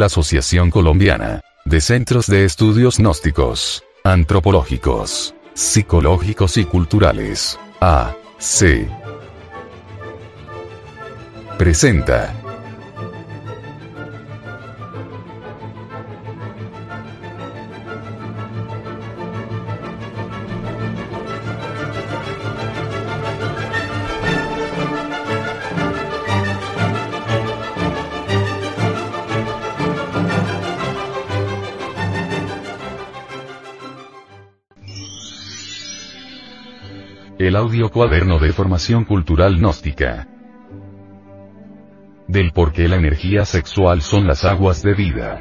la Asociación Colombiana de Centros de Estudios Gnósticos, Antropológicos, Psicológicos y Culturales, AC, presenta cuaderno de formación cultural gnóstica. Del por qué la energía sexual son las aguas de vida.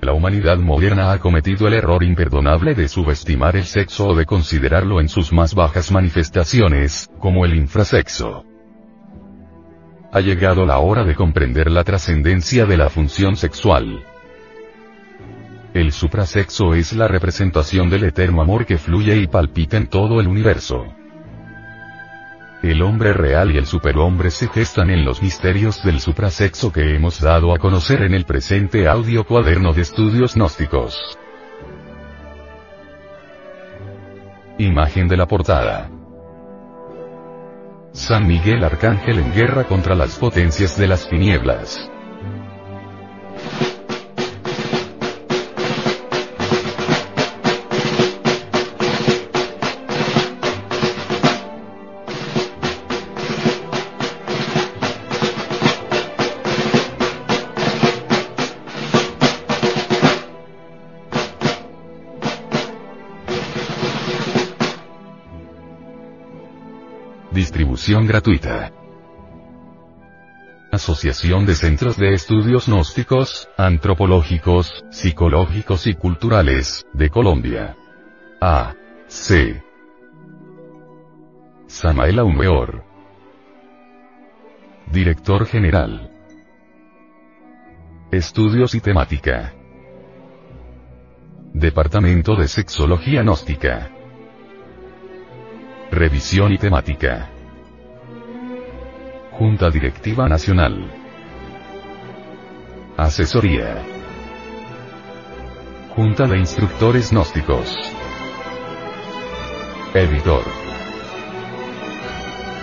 La humanidad moderna ha cometido el error imperdonable de subestimar el sexo o de considerarlo en sus más bajas manifestaciones, como el infrasexo. Ha llegado la hora de comprender la trascendencia de la función sexual. El suprasexo es la representación del eterno amor que fluye y palpita en todo el universo. El hombre real y el superhombre se gestan en los misterios del suprasexo que hemos dado a conocer en el presente audio cuaderno de estudios gnósticos. Imagen de la portada. San Miguel Arcángel en guerra contra las potencias de las tinieblas. Gratuita. Asociación de Centros de Estudios Gnósticos, Antropológicos, Psicológicos y Culturales, de Colombia. A. C. Samael Aumeor. Director General. Estudios y Temática. Departamento de Sexología Gnóstica. Revisión y temática. Junta Directiva Nacional. Asesoría. Junta de Instructores Gnósticos. Editor.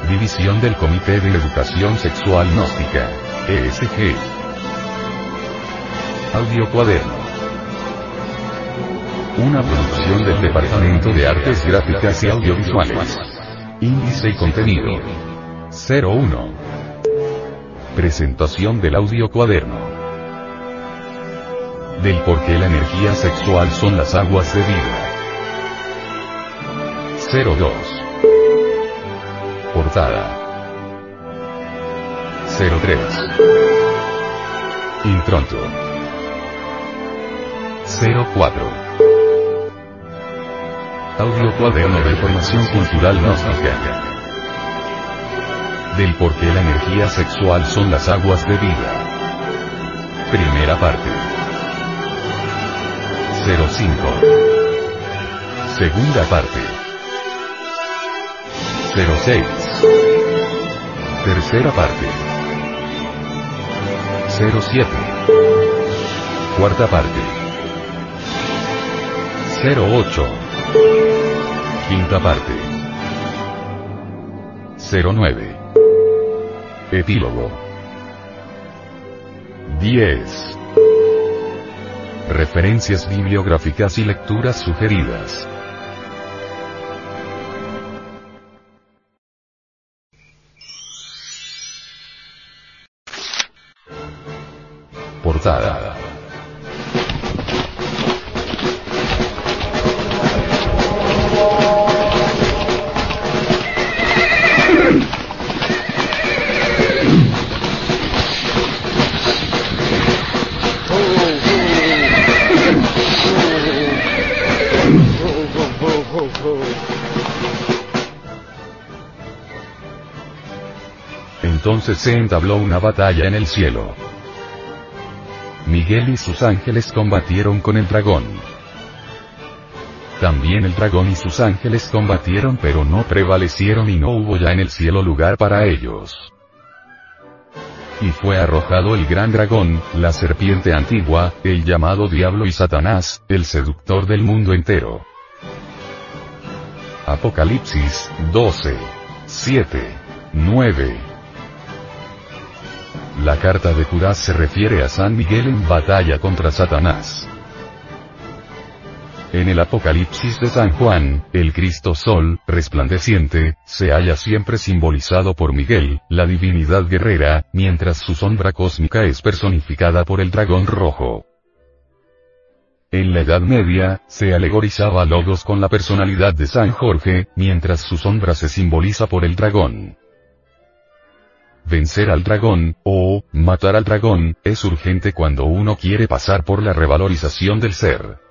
División del Comité de Educación Sexual Gnóstica, ESG. Audio Cuaderno. Una producción del Departamento de Artes Gráficas y Audiovisuales. Índice y contenido. 01. Presentación del audio cuaderno. Del por qué la energía sexual son las aguas de vida. 02. Portada. 03. Intronto. 04. Audio cuaderno de formación cultural gnóstica. Del por qué la energía sexual son las aguas de vida. Primera parte. 05. Segunda parte. 06. Tercera parte. 07. Cuarta parte. 08. Quinta parte. 09. Epílogo. 10. Referencias bibliográficas y lecturas sugeridas. Portada. Entonces se entabló una batalla en el cielo. Miguel y sus ángeles combatieron con el dragón. También el dragón y sus ángeles combatieron pero no prevalecieron y no hubo ya en el cielo lugar para ellos. y fue arrojado el gran dragón, la serpiente antigua, el llamado diablo y Satanás, el seductor del mundo entero. Apocalipsis 12. 7. 9. La carta de Judas se refiere a San Miguel en batalla contra Satanás. En el Apocalipsis de San Juan, el Cristo Sol, resplandeciente, se halla siempre simbolizado por Miguel, la divinidad guerrera, mientras su sombra cósmica es personificada por el dragón rojo. En la Edad Media, se alegorizaba a Logos con la personalidad de San Jorge, mientras su sombra se simboliza por el dragón. Vencer al dragón, o, matar al dragón, es urgente cuando uno quiere pasar por la revalorización del ser.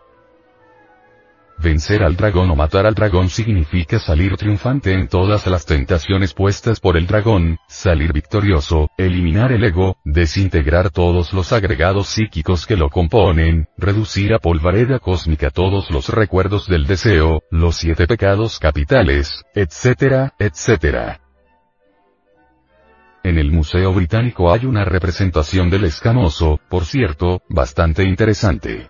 Vencer al dragón o matar al dragón significa salir triunfante en todas las tentaciones puestas por el dragón, salir victorioso, eliminar el ego, desintegrar todos los agregados psíquicos que lo componen, reducir a polvareda cósmica todos los recuerdos del deseo, los siete pecados capitales, etc., etc. En el Museo Británico hay una representación del escamoso, por cierto, bastante interesante.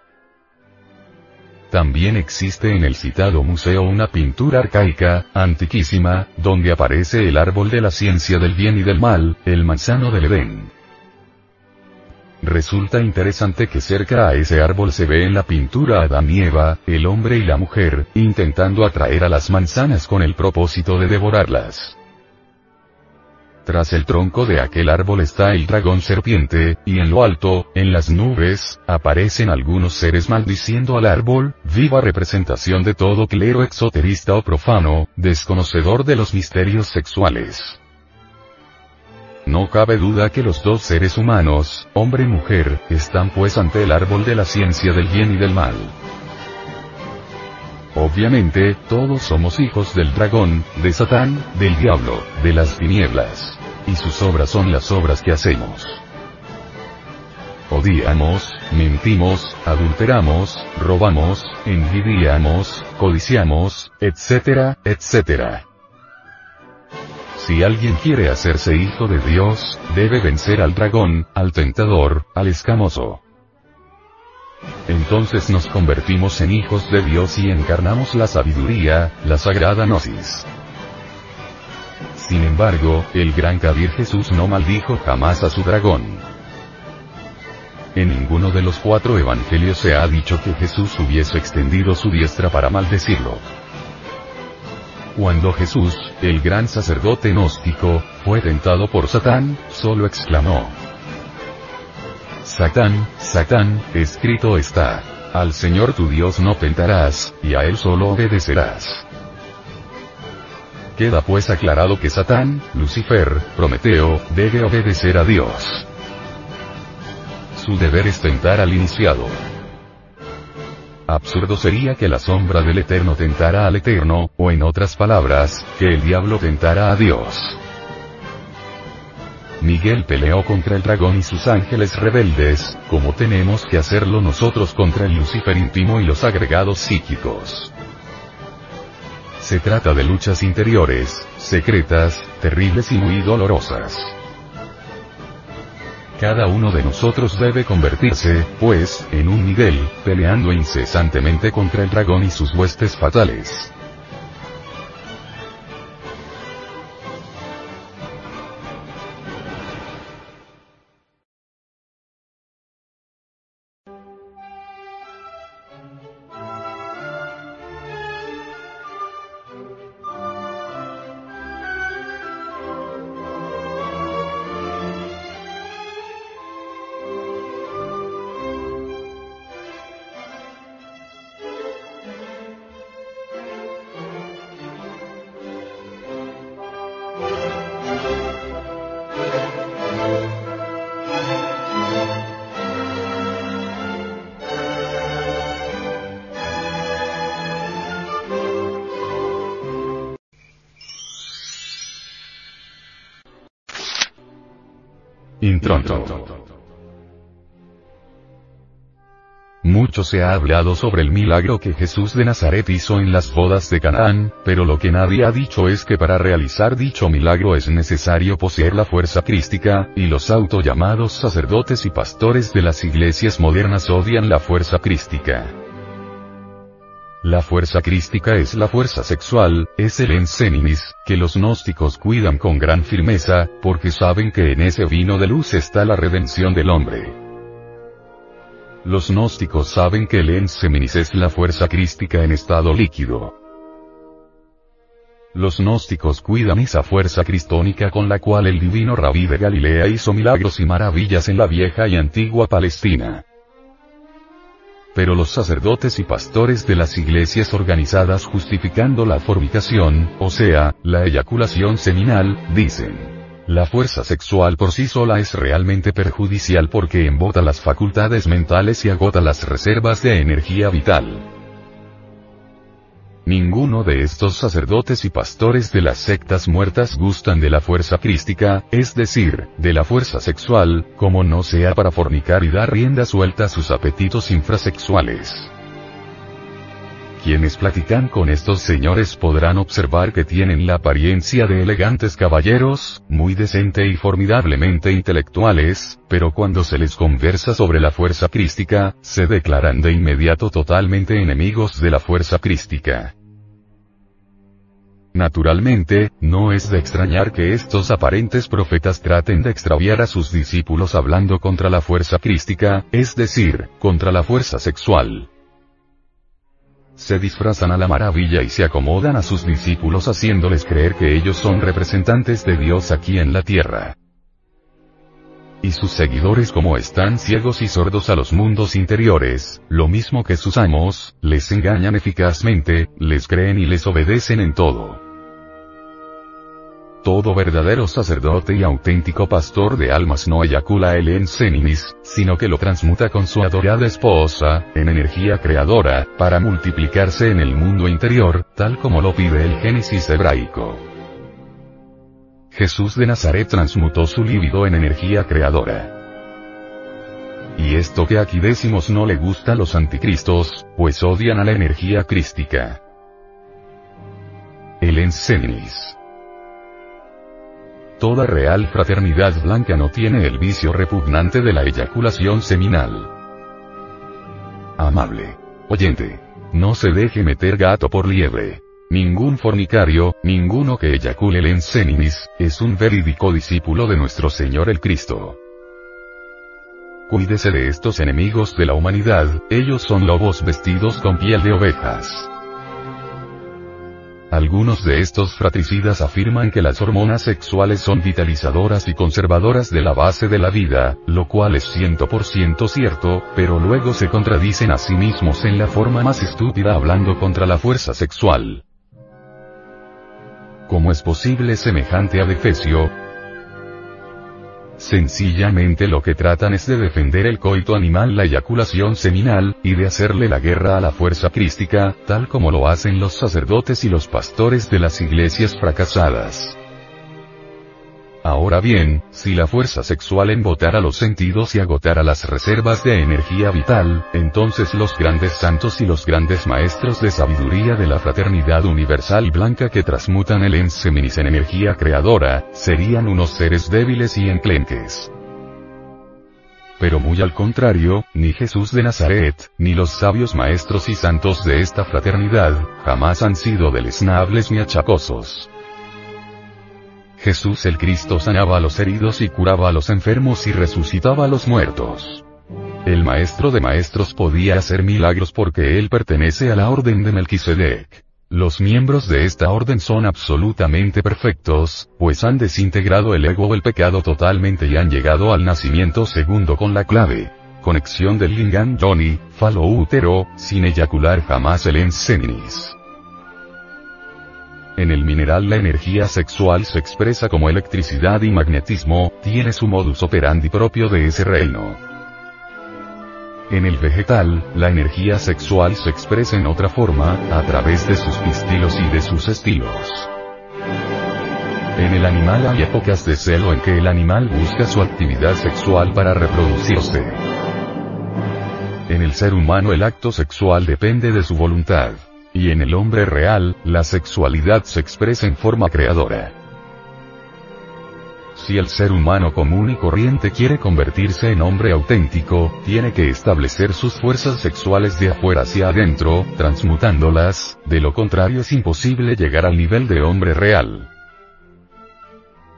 También existe en el citado museo una pintura arcaica, antiquísima, donde aparece el árbol de la ciencia del bien y del mal, el manzano del Edén. Resulta interesante que cerca a ese árbol se ve en la pintura Adán y Eva, el hombre y la mujer, intentando atraer a las manzanas con el propósito de devorarlas. Tras el tronco de aquel árbol está el dragón serpiente, y en lo alto, en las nubes, aparecen algunos seres maldiciendo al árbol, viva representación de todo clero exoterista o profano, desconocedor de los misterios sexuales. No cabe duda que los dos seres humanos, hombre y mujer, están pues ante el árbol de la ciencia del bien y del mal. Obviamente, todos somos hijos del dragón, de Satán, del diablo, de las tinieblas. Y sus obras son las obras que hacemos. Odiamos, mentimos, adulteramos, robamos, envidiamos, codiciamos, etcétera, etcétera. Si alguien quiere hacerse hijo de Dios, debe vencer al dragón, al tentador, al escamoso. Entonces nos convertimos en hijos de Dios y encarnamos la sabiduría, la sagrada gnosis. Sin embargo, el gran Kabir Jesús no maldijo jamás a su dragón. En ninguno de los cuatro evangelios se ha dicho que Jesús hubiese extendido su diestra para maldecirlo. Cuando Jesús, el gran sacerdote gnóstico, fue tentado por Satán, solo exclamó, Satán, Satán, escrito está. Al Señor tu Dios no tentarás, y a Él solo obedecerás. Queda pues aclarado que Satán, Lucifer, Prometeo, debe obedecer a Dios. Su deber es tentar al iniciado. Absurdo sería que la sombra del Eterno tentara al Eterno, o en otras palabras, que el diablo tentara a Dios. Miguel peleó contra el dragón y sus ángeles rebeldes, como tenemos que hacerlo nosotros contra el Lucifer íntimo y los agregados psíquicos. Se trata de luchas interiores, secretas, terribles y muy dolorosas. Cada uno de nosotros debe convertirse, pues, en un Miguel, peleando incesantemente contra el dragón y sus huestes fatales. Se ha hablado sobre el milagro que Jesús de Nazaret hizo en las bodas de Canaán, pero lo que nadie ha dicho es que para realizar dicho milagro es necesario poseer la fuerza crística, y los autollamados sacerdotes y pastores de las iglesias modernas odian la fuerza crística. La fuerza crística es la fuerza sexual, es el enseninis, que los gnósticos cuidan con gran firmeza, porque saben que en ese vino de luz está la redención del hombre. Los gnósticos saben que el enseminis es la fuerza crística en estado líquido. Los gnósticos cuidan esa fuerza cristónica con la cual el divino rabí de Galilea hizo milagros y maravillas en la vieja y antigua Palestina. Pero los sacerdotes y pastores de las iglesias organizadas justificando la fornicación, o sea, la eyaculación seminal, dicen. La fuerza sexual por sí sola es realmente perjudicial porque embota las facultades mentales y agota las reservas de energía vital. Ninguno de estos sacerdotes y pastores de las sectas muertas gustan de la fuerza crística, es decir, de la fuerza sexual, como no sea para fornicar y dar rienda suelta a sus apetitos infrasexuales. Quienes platican con estos señores podrán observar que tienen la apariencia de elegantes caballeros, muy decente y formidablemente intelectuales, pero cuando se les conversa sobre la fuerza crística, se declaran de inmediato totalmente enemigos de la fuerza crística. Naturalmente, no es de extrañar que estos aparentes profetas traten de extraviar a sus discípulos hablando contra la fuerza crística, es decir, contra la fuerza sexual se disfrazan a la maravilla y se acomodan a sus discípulos haciéndoles creer que ellos son representantes de Dios aquí en la tierra. Y sus seguidores como están ciegos y sordos a los mundos interiores, lo mismo que sus amos, les engañan eficazmente, les creen y les obedecen en todo. Todo verdadero sacerdote y auténtico pastor de almas no eyacula el enseninis, sino que lo transmuta con su adorada esposa, en energía creadora, para multiplicarse en el mundo interior, tal como lo pide el Génesis hebraico. Jesús de Nazaret transmutó su líbido en energía creadora. Y esto que aquí decimos no le gusta a los anticristos, pues odian a la energía crística. El enseninis Toda real fraternidad blanca no tiene el vicio repugnante de la eyaculación seminal. Amable. Oyente. No se deje meter gato por liebre. Ningún fornicario, ninguno que eyacule el enseninis, es un verídico discípulo de nuestro Señor el Cristo. Cuídese de estos enemigos de la humanidad, ellos son lobos vestidos con piel de ovejas. Algunos de estos fratricidas afirman que las hormonas sexuales son vitalizadoras y conservadoras de la base de la vida, lo cual es 100% cierto, pero luego se contradicen a sí mismos en la forma más estúpida hablando contra la fuerza sexual. ¿Cómo es posible semejante adefesio? Sencillamente lo que tratan es de defender el coito animal, la eyaculación seminal, y de hacerle la guerra a la fuerza crística, tal como lo hacen los sacerdotes y los pastores de las iglesias fracasadas. Ahora bien, si la fuerza sexual embotara los sentidos y agotara las reservas de energía vital, entonces los grandes santos y los grandes maestros de sabiduría de la fraternidad universal blanca que transmutan el enseminis en energía creadora, serían unos seres débiles y enclenques. Pero muy al contrario, ni Jesús de Nazaret, ni los sabios maestros y santos de esta fraternidad, jamás han sido deleznables ni achacosos. Jesús el Cristo sanaba a los heridos y curaba a los enfermos y resucitaba a los muertos. El maestro de maestros podía hacer milagros porque él pertenece a la orden de Melquisedec. Los miembros de esta orden son absolutamente perfectos, pues han desintegrado el ego o el pecado totalmente y han llegado al nacimiento segundo con la clave. Conexión del lingam Johnny, falo útero, sin eyacular jamás el enseninis. En el mineral la energía sexual se expresa como electricidad y magnetismo, tiene su modus operandi propio de ese reino. En el vegetal, la energía sexual se expresa en otra forma, a través de sus pistilos y de sus estilos. En el animal hay épocas de celo en que el animal busca su actividad sexual para reproducirse. En el ser humano el acto sexual depende de su voluntad. Y en el hombre real, la sexualidad se expresa en forma creadora. Si el ser humano común y corriente quiere convertirse en hombre auténtico, tiene que establecer sus fuerzas sexuales de afuera hacia adentro, transmutándolas, de lo contrario es imposible llegar al nivel de hombre real.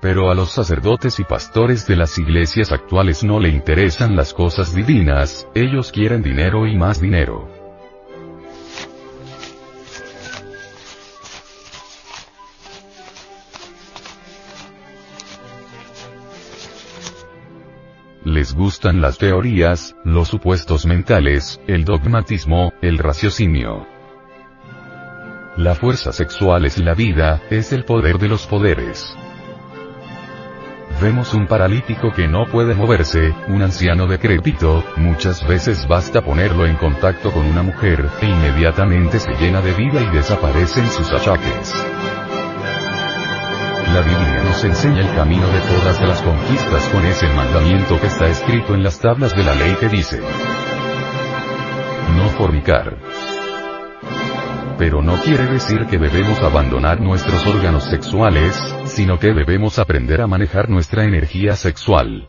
Pero a los sacerdotes y pastores de las iglesias actuales no le interesan las cosas divinas, ellos quieren dinero y más dinero. Les gustan las teorías, los supuestos mentales, el dogmatismo, el raciocinio. La fuerza sexual es la vida, es el poder de los poderes. Vemos un paralítico que no puede moverse, un anciano decrépito, muchas veces basta ponerlo en contacto con una mujer, e inmediatamente se llena de vida y desaparecen sus achaques. La Biblia nos enseña el camino de todas las conquistas con ese mandamiento que está escrito en las tablas de la ley que dice, no fornicar. Pero no quiere decir que debemos abandonar nuestros órganos sexuales, sino que debemos aprender a manejar nuestra energía sexual.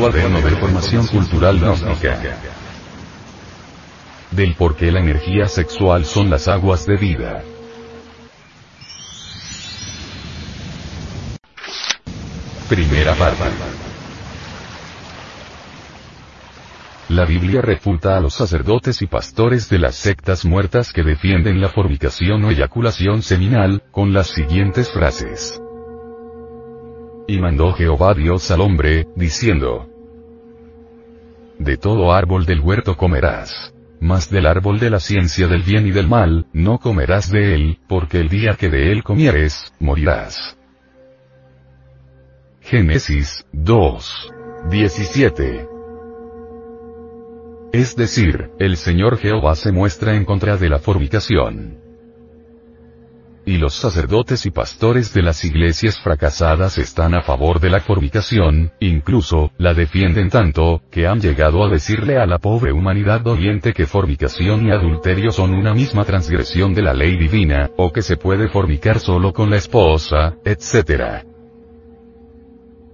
Cuaderno de formación cultural gnóstica. Del por qué la energía sexual son las aguas de vida. Primera parte. La Biblia refuta a los sacerdotes y pastores de las sectas muertas que defienden la fornicación o eyaculación seminal, con las siguientes frases. Y mandó Jehová Dios al hombre, diciendo, De todo árbol del huerto comerás. Mas del árbol de la ciencia del bien y del mal, no comerás de él, porque el día que de él comieres, morirás. Génesis 2. 17. Es decir, el Señor Jehová se muestra en contra de la fornicación y los sacerdotes y pastores de las iglesias fracasadas están a favor de la fornicación, incluso, la defienden tanto, que han llegado a decirle a la pobre humanidad doliente que fornicación y adulterio son una misma transgresión de la ley divina, o que se puede fornicar solo con la esposa, etc.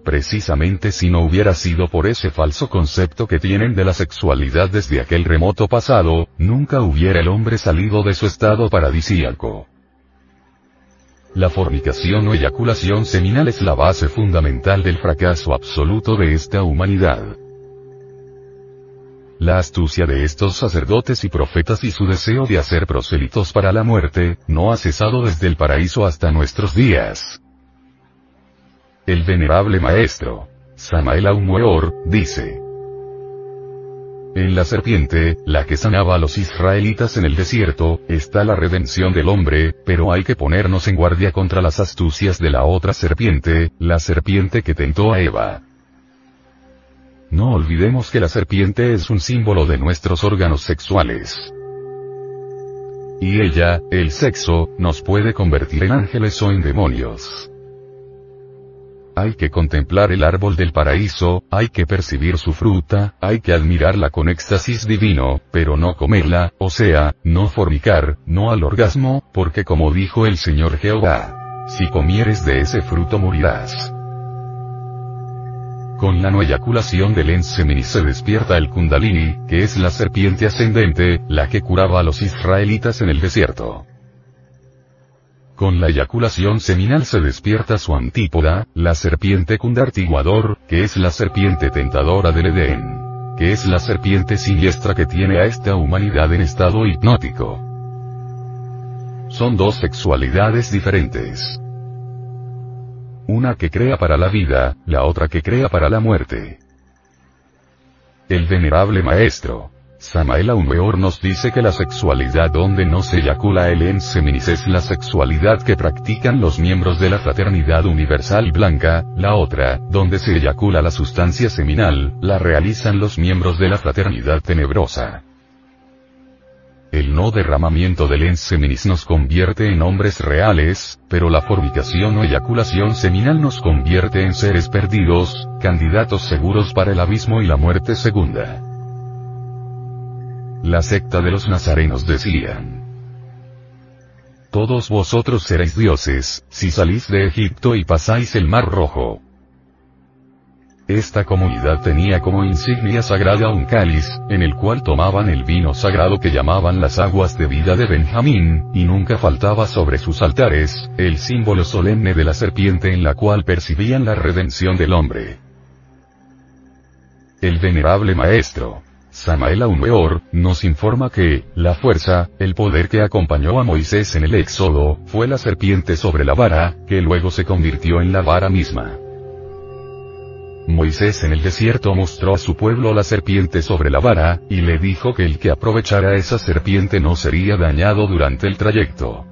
Precisamente si no hubiera sido por ese falso concepto que tienen de la sexualidad desde aquel remoto pasado, nunca hubiera el hombre salido de su estado paradisíaco. La fornicación o eyaculación seminal es la base fundamental del fracaso absoluto de esta humanidad. La astucia de estos sacerdotes y profetas y su deseo de hacer prosélitos para la muerte, no ha cesado desde el paraíso hasta nuestros días. El venerable maestro, Samael Aumweor, dice, en la serpiente, la que sanaba a los israelitas en el desierto, está la redención del hombre, pero hay que ponernos en guardia contra las astucias de la otra serpiente, la serpiente que tentó a Eva. No olvidemos que la serpiente es un símbolo de nuestros órganos sexuales. Y ella, el sexo, nos puede convertir en ángeles o en demonios. Hay que contemplar el árbol del paraíso, hay que percibir su fruta, hay que admirarla con éxtasis divino, pero no comerla, o sea, no fornicar, no al orgasmo, porque como dijo el Señor Jehová, si comieres de ese fruto morirás. Con la no eyaculación del ensemini se despierta el kundalini, que es la serpiente ascendente, la que curaba a los israelitas en el desierto. Con la eyaculación seminal se despierta su antípoda, la serpiente kundartiguador, que es la serpiente tentadora del Edén. Que es la serpiente siniestra que tiene a esta humanidad en estado hipnótico. Son dos sexualidades diferentes. Una que crea para la vida, la otra que crea para la muerte. El venerable maestro, Samael Aumeor nos dice que la sexualidad donde no se eyacula el enseminis es la sexualidad que practican los miembros de la fraternidad universal blanca, la otra, donde se eyacula la sustancia seminal, la realizan los miembros de la fraternidad tenebrosa. El no derramamiento del enseminis nos convierte en hombres reales, pero la fornicación o eyaculación seminal nos convierte en seres perdidos, candidatos seguros para el abismo y la muerte segunda. La secta de los nazarenos decían. Todos vosotros seréis dioses, si salís de Egipto y pasáis el mar rojo. Esta comunidad tenía como insignia sagrada un cáliz, en el cual tomaban el vino sagrado que llamaban las aguas de vida de Benjamín, y nunca faltaba sobre sus altares, el símbolo solemne de la serpiente en la cual percibían la redención del hombre. El venerable maestro, Samael Aumeor, nos informa que, la fuerza, el poder que acompañó a Moisés en el Éxodo, fue la serpiente sobre la vara, que luego se convirtió en la vara misma. Moisés en el desierto mostró a su pueblo la serpiente sobre la vara, y le dijo que el que aprovechara esa serpiente no sería dañado durante el trayecto.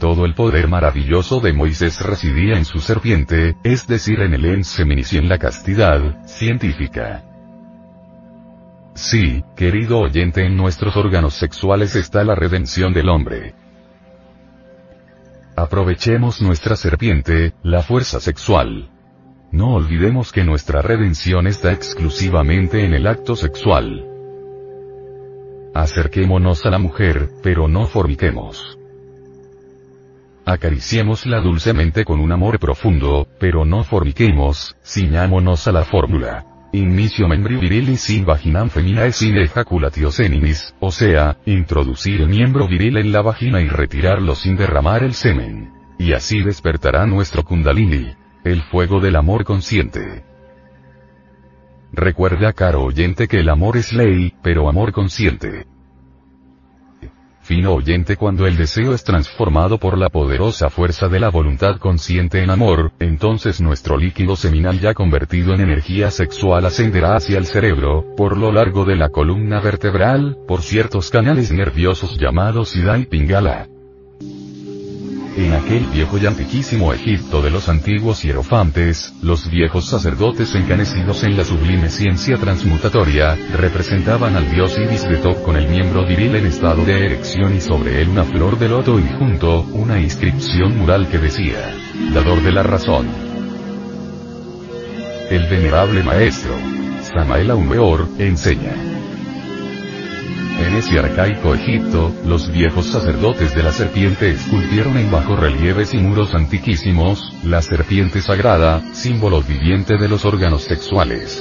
Todo el poder maravilloso de Moisés residía en su serpiente, es decir en el enseminis y en la castidad, científica. Sí, querido oyente, en nuestros órganos sexuales está la redención del hombre. Aprovechemos nuestra serpiente, la fuerza sexual. No olvidemos que nuestra redención está exclusivamente en el acto sexual. Acerquémonos a la mujer, pero no forniquemos. Acariciémosla dulcemente con un amor profundo, pero no forniquemos, ciñámonos a la fórmula. Inicio membri virilis sin vaginam feminae sin ejaculatio seninis, o sea, introducir el miembro viril en la vagina y retirarlo sin derramar el semen. Y así despertará nuestro kundalini, el fuego del amor consciente. Recuerda caro oyente que el amor es ley, pero amor consciente. Fino oyente cuando el deseo es transformado por la poderosa fuerza de la voluntad consciente en amor, entonces nuestro líquido seminal ya convertido en energía sexual ascenderá hacia el cerebro, por lo largo de la columna vertebral, por ciertos canales nerviosos llamados Ida y Pingala. En aquel viejo y antiquísimo Egipto de los antiguos hierofantes, los viejos sacerdotes encanecidos en la sublime ciencia transmutatoria, representaban al dios Ibis de Top con el miembro viril en estado de erección y sobre él una flor de loto y junto, una inscripción mural que decía, Dador de la razón. El venerable maestro, Samael Aumeor, enseña. En ese arcaico Egipto, los viejos sacerdotes de la serpiente esculpieron en bajo relieves y muros antiquísimos, la serpiente sagrada, símbolo viviente de los órganos sexuales.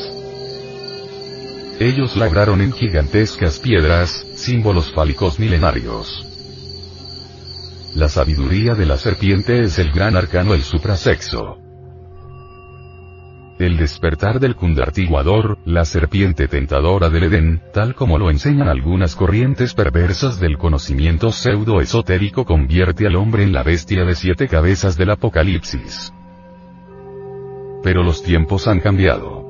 Ellos labraron en gigantescas piedras, símbolos fálicos milenarios. la sabiduría de la serpiente es el gran arcano del suprasexo. El despertar del cundartiguador, la serpiente tentadora del Edén, tal como lo enseñan algunas corrientes perversas del conocimiento pseudo-esotérico convierte al hombre en la bestia de siete cabezas del Apocalipsis. Pero los tiempos han cambiado.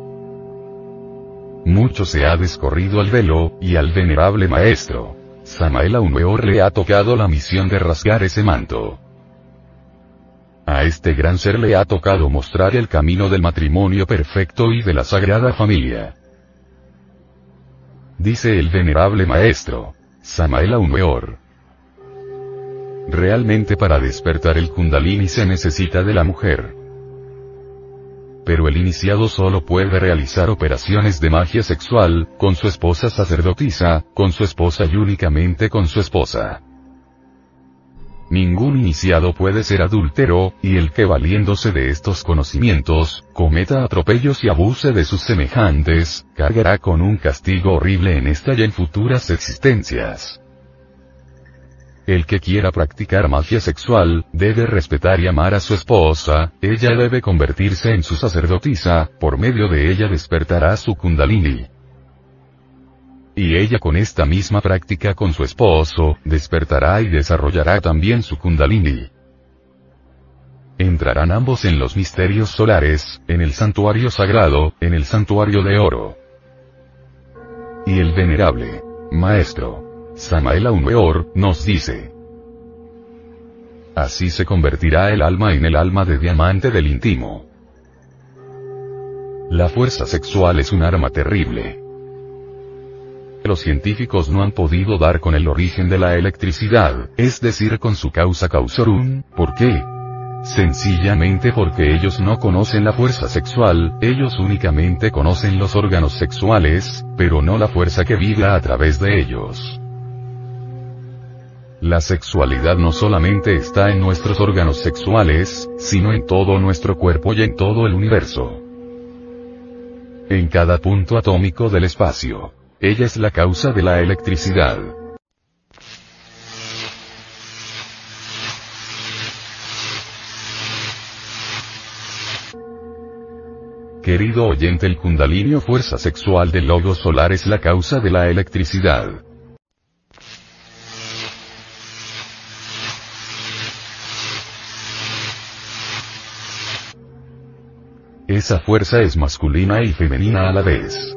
Mucho se ha descorrido al velo, y al venerable maestro. Samael Aumeor le ha tocado la misión de rasgar ese manto. A este gran ser le ha tocado mostrar el camino del matrimonio perfecto y de la sagrada familia. Dice el venerable maestro, Samael Aumeor. Realmente para despertar el kundalini se necesita de la mujer. Pero el iniciado solo puede realizar operaciones de magia sexual, con su esposa sacerdotisa, con su esposa y únicamente con su esposa. Ningún iniciado puede ser adúltero, y el que valiéndose de estos conocimientos, cometa atropellos y abuse de sus semejantes, cargará con un castigo horrible en esta y en futuras existencias. El que quiera practicar magia sexual, debe respetar y amar a su esposa, ella debe convertirse en su sacerdotisa, por medio de ella despertará su kundalini y ella con esta misma práctica con su esposo, despertará y desarrollará también su kundalini. Entrarán ambos en los misterios solares, en el santuario sagrado, en el santuario de oro. Y el venerable, maestro, Samael Aumeor, nos dice, Así se convertirá el alma en el alma de diamante del íntimo. La fuerza sexual es un arma terrible los científicos no han podido dar con el origen de la electricidad, es decir con su causa causorum, ¿por qué? Sencillamente porque ellos no conocen la fuerza sexual, ellos únicamente conocen los órganos sexuales, pero no la fuerza que vibra a través de ellos. La sexualidad no solamente está en nuestros órganos sexuales, sino en todo nuestro cuerpo y en todo el universo. En cada punto atómico del espacio. Ella es la causa de la electricidad. Querido oyente, el kundalini fuerza sexual del logo solar es la causa de la electricidad. Esa fuerza es masculina y femenina a la vez.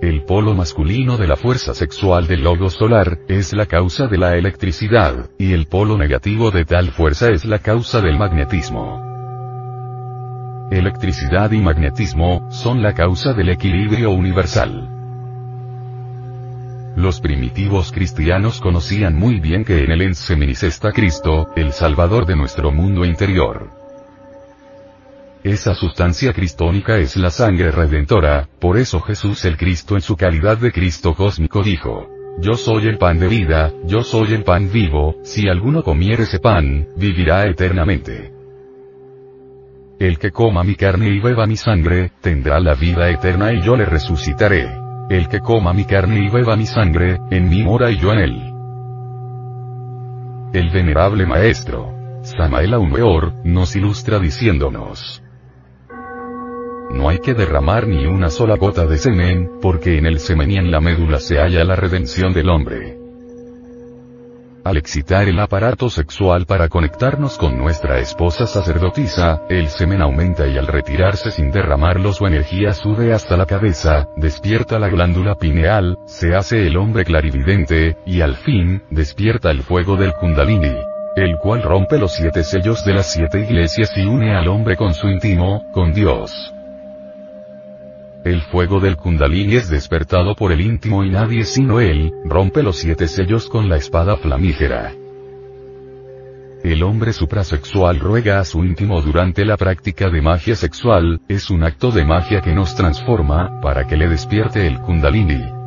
El polo masculino de la fuerza sexual del logo solar, es la causa de la electricidad, y el polo negativo de tal fuerza es la causa del magnetismo. Electricidad y magnetismo, son la causa del equilibrio universal. Los primitivos cristianos conocían muy bien que en el enseminis está Cristo, el Salvador de nuestro mundo interior. Esa sustancia cristónica es la sangre redentora, por eso Jesús el Cristo en su calidad de Cristo cósmico dijo, Yo soy el pan de vida, yo soy el pan vivo, si alguno comiere ese pan, vivirá eternamente. El que coma mi carne y beba mi sangre, tendrá la vida eterna y yo le resucitaré. El que coma mi carne y beba mi sangre, en mí mora y yo en él. El venerable maestro, Samael Aumeor, nos ilustra diciéndonos, no hay que derramar ni una sola gota de semen, porque en el semen y en la médula se halla la redención del hombre. Al excitar el aparato sexual para conectarnos con nuestra esposa sacerdotisa, el semen aumenta y al retirarse sin derramarlo su energía sube hasta la cabeza, despierta la glándula pineal, se hace el hombre clarividente, y al fin, despierta el fuego del kundalini el cual rompe los siete sellos de las siete iglesias y une al hombre con su íntimo, con Dios. El fuego del kundalini es despertado por el íntimo y nadie sino él, rompe los siete sellos con la espada flamígera. El hombre suprasexual ruega a su íntimo durante la práctica de magia sexual, es un acto de magia que nos transforma, para que le despierte el kundalini.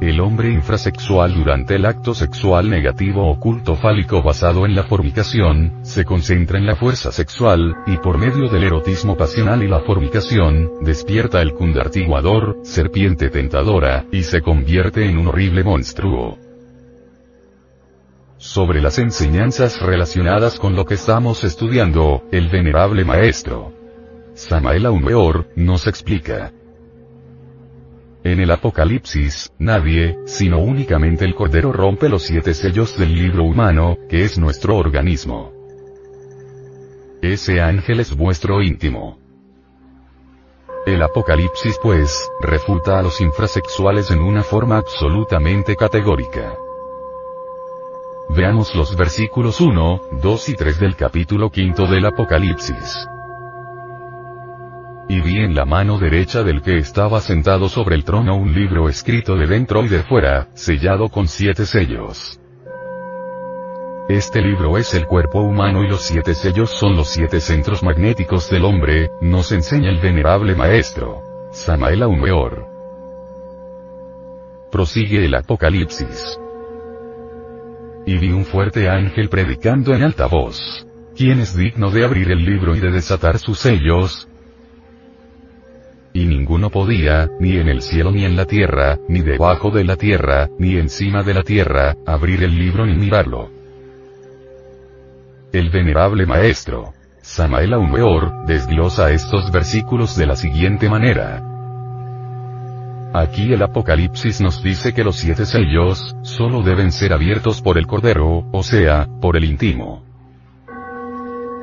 El hombre infrasexual durante el acto sexual negativo oculto fálico basado en la formicación, se concentra en la fuerza sexual, y por medio del erotismo pasional y la formicación, despierta el kundartiguador, serpiente tentadora, y se convierte en un horrible monstruo. sobre las enseñanzas relacionadas con lo que estamos estudiando, el venerable maestro Samael Aumeor, nos explica. En el Apocalipsis, nadie, sino únicamente el Cordero rompe los siete sellos del libro humano, que es nuestro organismo. Ese ángel es vuestro íntimo. El Apocalipsis pues, refuta a los infrasexuales en una forma absolutamente categórica. Veamos los versículos 1, 2 y 3 del capítulo 5 del Apocalipsis. Y vi en la mano derecha del que estaba sentado sobre el trono un libro escrito de dentro y de fuera, sellado con siete sellos. Este libro es el cuerpo humano y los siete sellos son los siete centros magnéticos del hombre, nos enseña el venerable maestro. Samael Aumeor. Prosigue el Apocalipsis. Y vi un fuerte ángel predicando en alta voz. ¿Quién es digno de abrir el libro y de desatar sus sellos? Y ninguno podía, ni en el cielo ni en la tierra, ni debajo de la tierra, ni encima de la tierra, abrir el libro ni mirarlo. El venerable maestro, Samael Aumeor, desglosa estos versículos de la siguiente manera. Aquí el Apocalipsis nos dice que los siete sellos, solo deben ser abiertos por el Cordero, o sea, por el íntimo.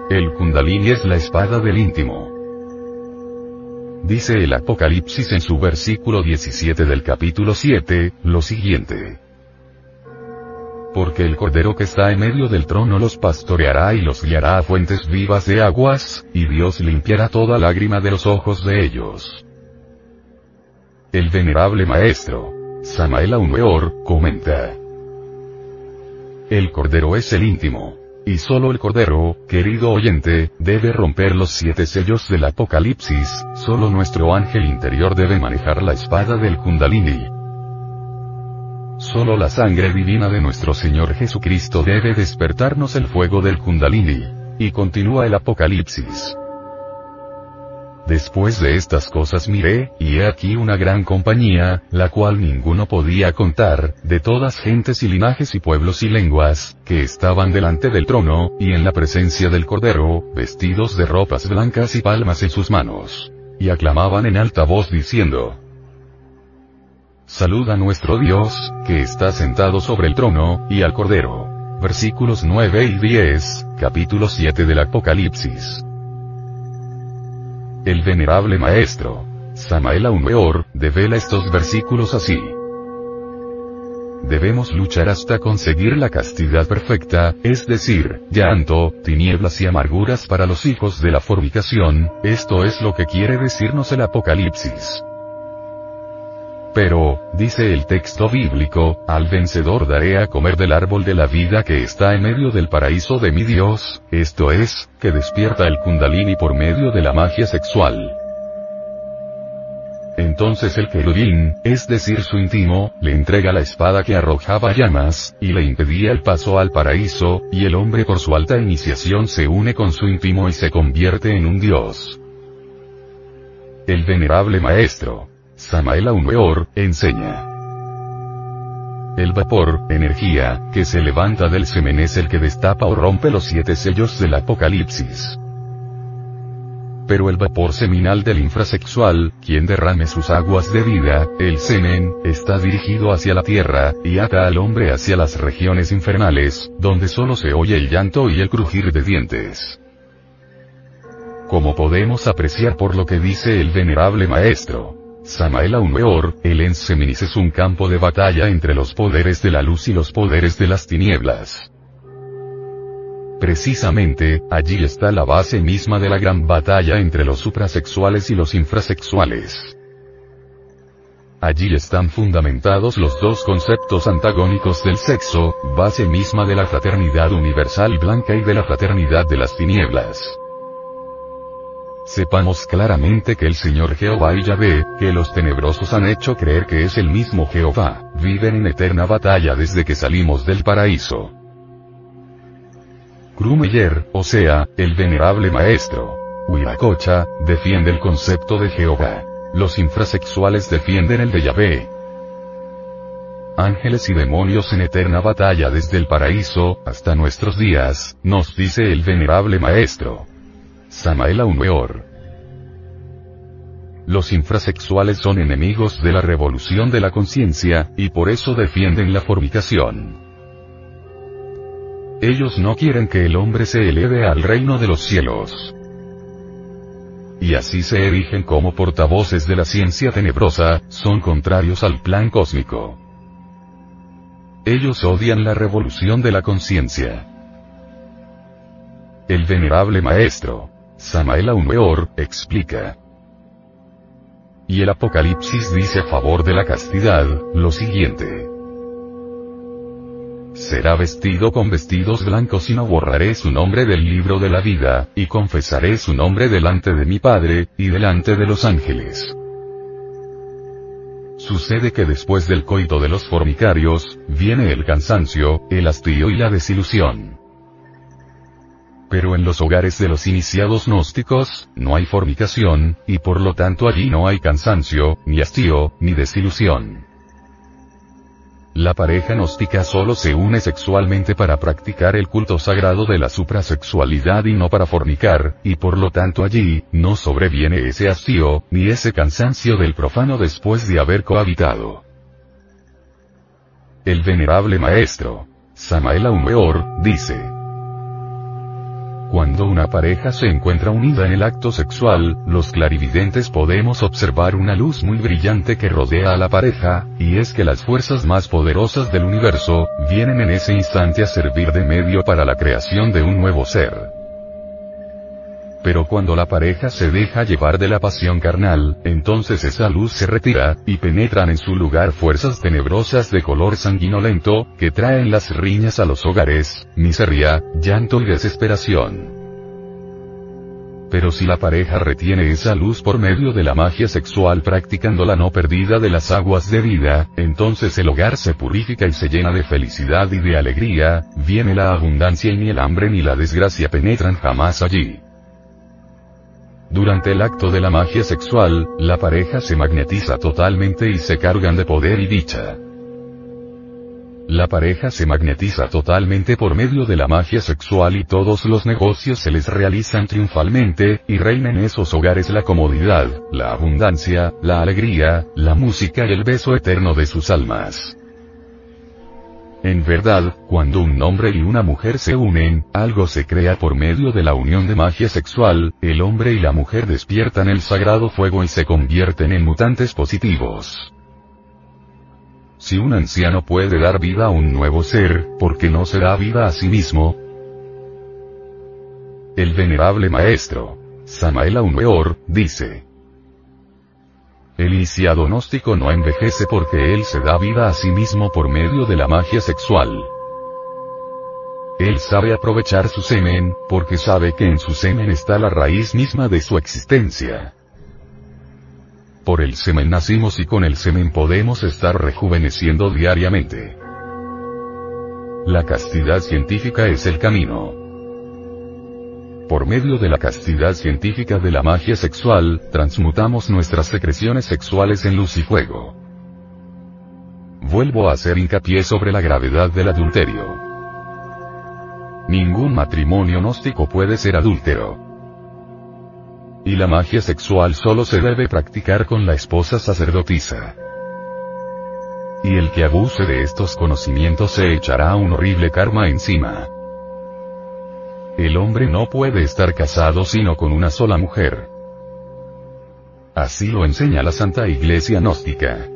El Kundalini es la espada del íntimo. Dice el Apocalipsis en su versículo 17 del capítulo 7, lo siguiente. Porque el Cordero que está en medio del trono los pastoreará y los guiará a fuentes vivas de aguas, y Dios limpiará toda lágrima de los ojos de ellos. El venerable maestro, Samael Aumeor, comenta. El Cordero es el íntimo. Y solo el Cordero, querido oyente, debe romper los siete sellos del Apocalipsis, solo nuestro ángel interior debe manejar la espada del Kundalini. Solo la sangre divina de nuestro Señor Jesucristo debe despertarnos el fuego del Kundalini. Y continúa el Apocalipsis. Después de estas cosas miré, y he aquí una gran compañía, la cual ninguno podía contar, de todas gentes y linajes y pueblos y lenguas, que estaban delante del trono, y en la presencia del Cordero, vestidos de ropas blancas y palmas en sus manos. Y aclamaban en alta voz diciendo, Saluda a nuestro Dios, que está sentado sobre el trono, y al Cordero. Versículos 9 y 10, capítulo 7 del Apocalipsis. El venerable maestro, Samael Aumeor, devela estos versículos así. Debemos luchar hasta conseguir la castidad perfecta, es decir, llanto, tinieblas y amarguras para los hijos de la fornicación, esto es lo que quiere decirnos el Apocalipsis. Pero, dice el texto bíblico, al vencedor daré a comer del árbol de la vida que está en medio del paraíso de mi Dios, esto es, que despierta el kundalini por medio de la magia sexual. Entonces el querubín, es decir su íntimo, le entrega la espada que arrojaba llamas, y le impedía el paso al paraíso, y el hombre por su alta iniciación se une con su íntimo y se convierte en un dios. El venerable maestro, Samael Aumeor, enseña. El vapor, energía, que se levanta del semen es el que destapa o rompe los siete sellos del Apocalipsis. Pero el vapor seminal del infrasexual, quien derrame sus aguas de vida, el semen, está dirigido hacia la tierra, y ata al hombre hacia las regiones infernales, donde solo se oye el llanto y el crujir de dientes. Como podemos apreciar por lo que dice el venerable maestro, Samael Aumeor, el Enseminis es un campo de batalla entre los poderes de la luz y los poderes de las tinieblas. Precisamente, allí está la base misma de la gran batalla entre los suprasexuales y los infrasexuales. Allí están fundamentados los dos conceptos antagónicos del sexo, base misma de la fraternidad universal blanca y de la fraternidad de las tinieblas. Sepamos claramente que el Señor Jehová y Yahvé, que los tenebrosos han hecho creer que es el mismo Jehová, viven en eterna batalla desde que salimos del paraíso. Krumeyer, o sea, el venerable maestro, Huiracocha, defiende el concepto de Jehová. Los infrasexuales defienden el de Yahvé. ángeles y demonios en eterna batalla desde el paraíso, hasta nuestros días, nos dice el venerable maestro. Samael Aumeor. Los infrasexuales son enemigos de la revolución de la conciencia, y por eso defienden la fornicación. Ellos no quieren que el hombre se eleve al reino de los cielos. Y así se erigen como portavoces de la ciencia tenebrosa, son contrarios al plan cósmico. Ellos odian la revolución de la conciencia. El venerable maestro, Samael Aumeor, explica. Y el Apocalipsis dice a favor de la castidad, lo siguiente. Será vestido con vestidos blancos y no borraré su nombre del libro de la vida, y confesaré su nombre delante de mi Padre, y delante de los ángeles. Sucede que después del coito de los fornicarios, viene el cansancio, el hastío y la desilusión. Pero en los hogares de los iniciados gnósticos, no hay fornicación, y por lo tanto allí no hay cansancio, ni hastío, ni desilusión. La pareja gnóstica solo se une sexualmente para practicar el culto sagrado de la suprasexualidad y no para fornicar, y por lo tanto allí, no sobreviene ese hastío, ni ese cansancio del profano después de haber cohabitado. El venerable maestro, Samael Aumeor, dice, cuando una pareja se encuentra unida en el acto sexual, los clarividentes podemos observar una luz muy brillante que rodea a la pareja, y es que las fuerzas más poderosas del universo, vienen en ese instante a servir de medio para la creación de un nuevo ser. Pero cuando la pareja se deja llevar de la pasión carnal, entonces esa luz se retira, y penetran en su lugar fuerzas tenebrosas de color sanguinolento, que traen las riñas a los hogares, miseria, llanto y desesperación. Pero si la pareja retiene esa luz por medio de la magia sexual practicando la no perdida de las aguas de vida, entonces el hogar se purifica y se llena de felicidad y de alegría, viene la abundancia y ni el hambre ni la desgracia penetran jamás allí. Durante el acto de la magia sexual, la pareja se magnetiza totalmente y se cargan de poder y dicha. La pareja se magnetiza totalmente por medio de la magia sexual y todos los negocios se les realizan triunfalmente, y reina en esos hogares la comodidad, la abundancia, la alegría, la música y el beso eterno de sus almas. En verdad, cuando un hombre y una mujer se unen, algo se crea por medio de la unión de magia sexual, el hombre y la mujer despiertan el sagrado fuego y se convierten en mutantes positivos. Si un anciano puede dar vida a un nuevo ser, ¿por qué no se da vida a sí mismo? El venerable maestro, Samael Aumeor, dice, el iniciado gnóstico no envejece porque él se da vida a sí mismo por medio de la magia sexual. Él sabe aprovechar su semen, porque sabe que en su semen está la raíz misma de su existencia. Por el semen nacimos y con el semen podemos estar rejuveneciendo diariamente. La castidad científica es el camino. Por medio de la castidad científica de la magia sexual, transmutamos nuestras secreciones sexuales en luz y fuego. Vuelvo a hacer hincapié sobre la gravedad del adulterio. Ningún matrimonio gnóstico puede ser adúltero. Y la magia sexual solo se debe practicar con la esposa sacerdotisa. Y el que abuse de estos conocimientos se echará un horrible karma encima. El hombre no puede estar casado sino con una sola mujer. Así lo enseña la Santa Iglesia Gnóstica.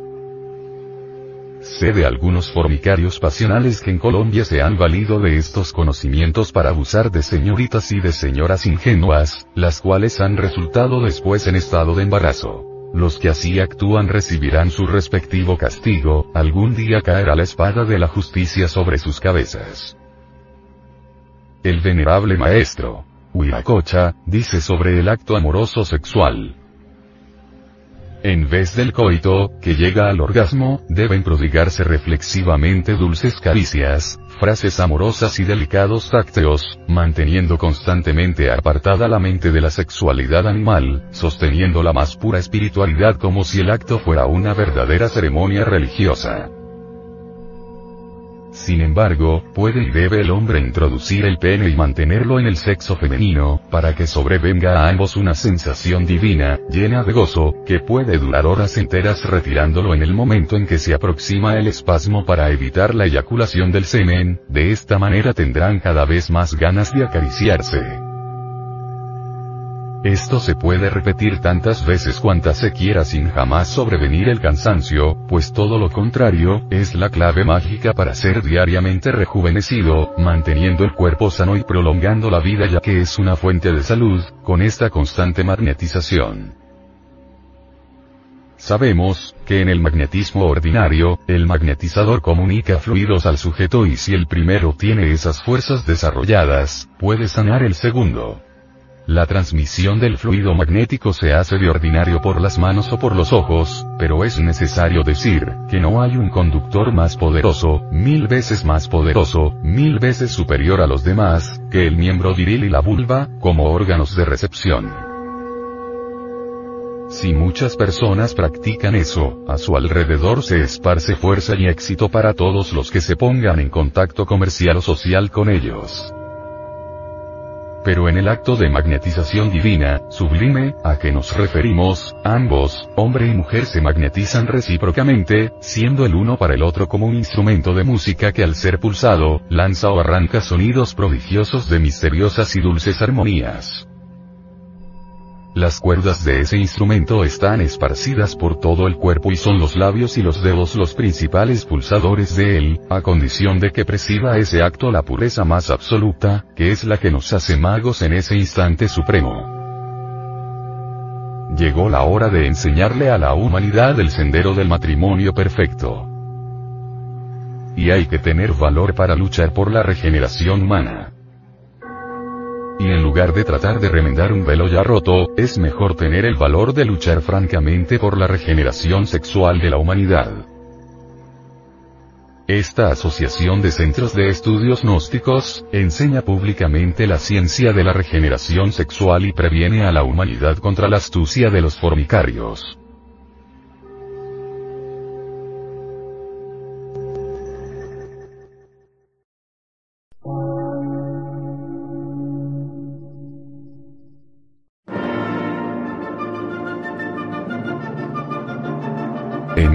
Sé de algunos formicarios pasionales que en Colombia se han valido de estos conocimientos para abusar de señoritas y de señoras ingenuas, las cuales han resultado después en estado de embarazo. Los que así actúan recibirán su respectivo castigo, algún día caerá la espada de la justicia sobre sus cabezas. El venerable maestro, Huiracocha, dice sobre el acto amoroso sexual. En vez del coito, que llega al orgasmo, deben prodigarse reflexivamente dulces caricias, frases amorosas y delicados tácteos, manteniendo constantemente apartada la mente de la sexualidad animal, sosteniendo la más pura espiritualidad como si el acto fuera una verdadera ceremonia religiosa. Sin embargo, puede y debe el hombre introducir el pene y mantenerlo en el sexo femenino, para que sobrevenga a ambos una sensación divina, llena de gozo, que puede durar horas enteras retirándolo en el momento en que se aproxima el espasmo para evitar la eyaculación del semen, de esta manera tendrán cada vez más ganas de acariciarse. Esto se puede repetir tantas veces cuantas se quiera sin jamás sobrevenir el cansancio, pues todo lo contrario, es la clave mágica para ser diariamente rejuvenecido, manteniendo el cuerpo sano y prolongando la vida ya que es una fuente de salud, con esta constante magnetización. Sabemos, que en el magnetismo ordinario, el magnetizador comunica fluidos al sujeto y si el primero tiene esas fuerzas desarrolladas, puede sanar el segundo. La transmisión del fluido magnético se hace de ordinario por las manos o por los ojos, pero es necesario decir, que no hay un conductor más poderoso, mil veces más poderoso, mil veces superior a los demás, que el miembro viril y la vulva, como órganos de recepción. Si muchas personas practican eso, a su alrededor se esparce fuerza y éxito para todos los que se pongan en contacto comercial o social con ellos. Pero en el acto de magnetización divina, sublime, a que nos referimos, ambos, hombre y mujer se magnetizan recíprocamente, siendo el uno para el otro como un instrumento de música que al ser pulsado, lanza o arranca sonidos prodigiosos de misteriosas y dulces armonías. Las cuerdas de ese instrumento están esparcidas por todo el cuerpo y son los labios y los dedos los principales pulsadores de él, a condición de que presida ese acto la pureza más absoluta, que es la que nos hace magos en ese instante supremo. Llegó la hora de enseñarle a la humanidad el sendero del matrimonio perfecto. Y hay que tener valor para luchar por la regeneración humana. Y en lugar de tratar de remendar un velo ya roto, es mejor tener el valor de luchar francamente por la regeneración sexual de la humanidad. Esta Asociación de Centros de Estudios Gnósticos, enseña públicamente la ciencia de la regeneración sexual y previene a la humanidad contra la astucia de los formicarios.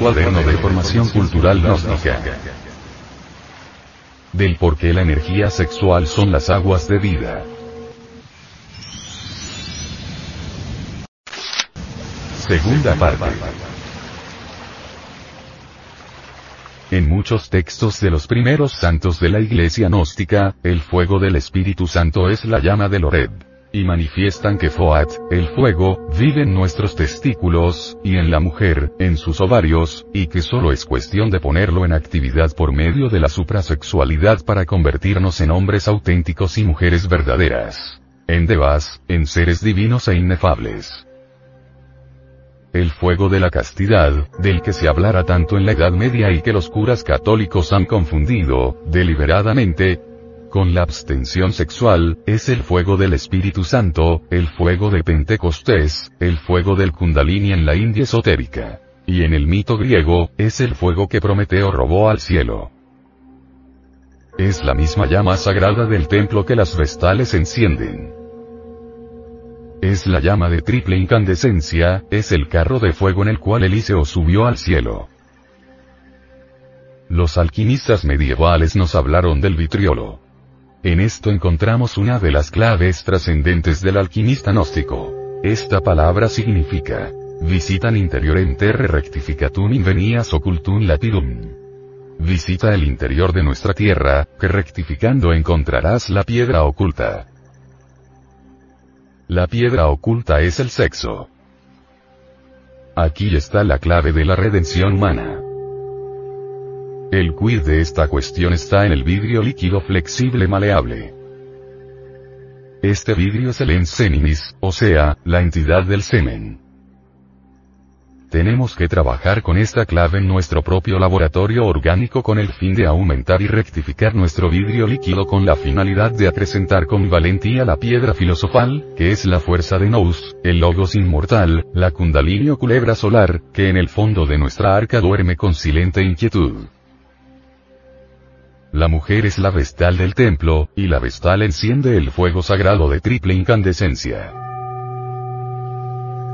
Cuaderno de Formación Cultural Gnóstica. Del por qué la energía sexual son las aguas de vida. Segunda parte. En muchos textos de los primeros santos de la Iglesia gnóstica, el fuego del Espíritu Santo es la llama de Lored. Y manifiestan que Foat, el fuego, vive en nuestros testículos, y en la mujer, en sus ovarios, y que solo es cuestión de ponerlo en actividad por medio de la suprasexualidad para convertirnos en hombres auténticos y mujeres verdaderas. En Devas, en seres divinos e inefables el fuego de la castidad, del que se hablara tanto en la Edad Media y que los curas católicos han confundido, deliberadamente, con la abstención sexual, es el fuego del Espíritu Santo, el fuego de Pentecostés, el fuego del Kundalini en la India esotérica. Y en el mito griego, es el fuego que Prometeo robó al cielo. Es la misma llama sagrada del templo que las vestales encienden. Es la llama de triple incandescencia, es el carro de fuego en el cual Eliseo subió al cielo. Los alquimistas medievales nos hablaron del vitriolo. En esto encontramos una de las claves trascendentes del alquimista gnóstico. Esta palabra significa, visitan interior en terre rectificatum invenias occultum lapidum. Visita el interior de nuestra tierra, que rectificando encontrarás la piedra oculta. La piedra oculta es el sexo. Aquí está la clave de la redención humana. El quid de esta cuestión está en el vidrio líquido flexible maleable. Este vidrio es el enseninis, o sea, la entidad del semen. Tenemos que trabajar con esta clave en nuestro propio laboratorio orgánico con el fin de aumentar y rectificar nuestro vidrio líquido con la finalidad de acrecentar con valentía la piedra filosofal, que es la fuerza de Nous, el logos inmortal, la kundalini o culebra solar, que en el fondo de nuestra arca duerme con silente inquietud. La mujer es la vestal del templo, y la vestal enciende el fuego sagrado de triple incandescencia.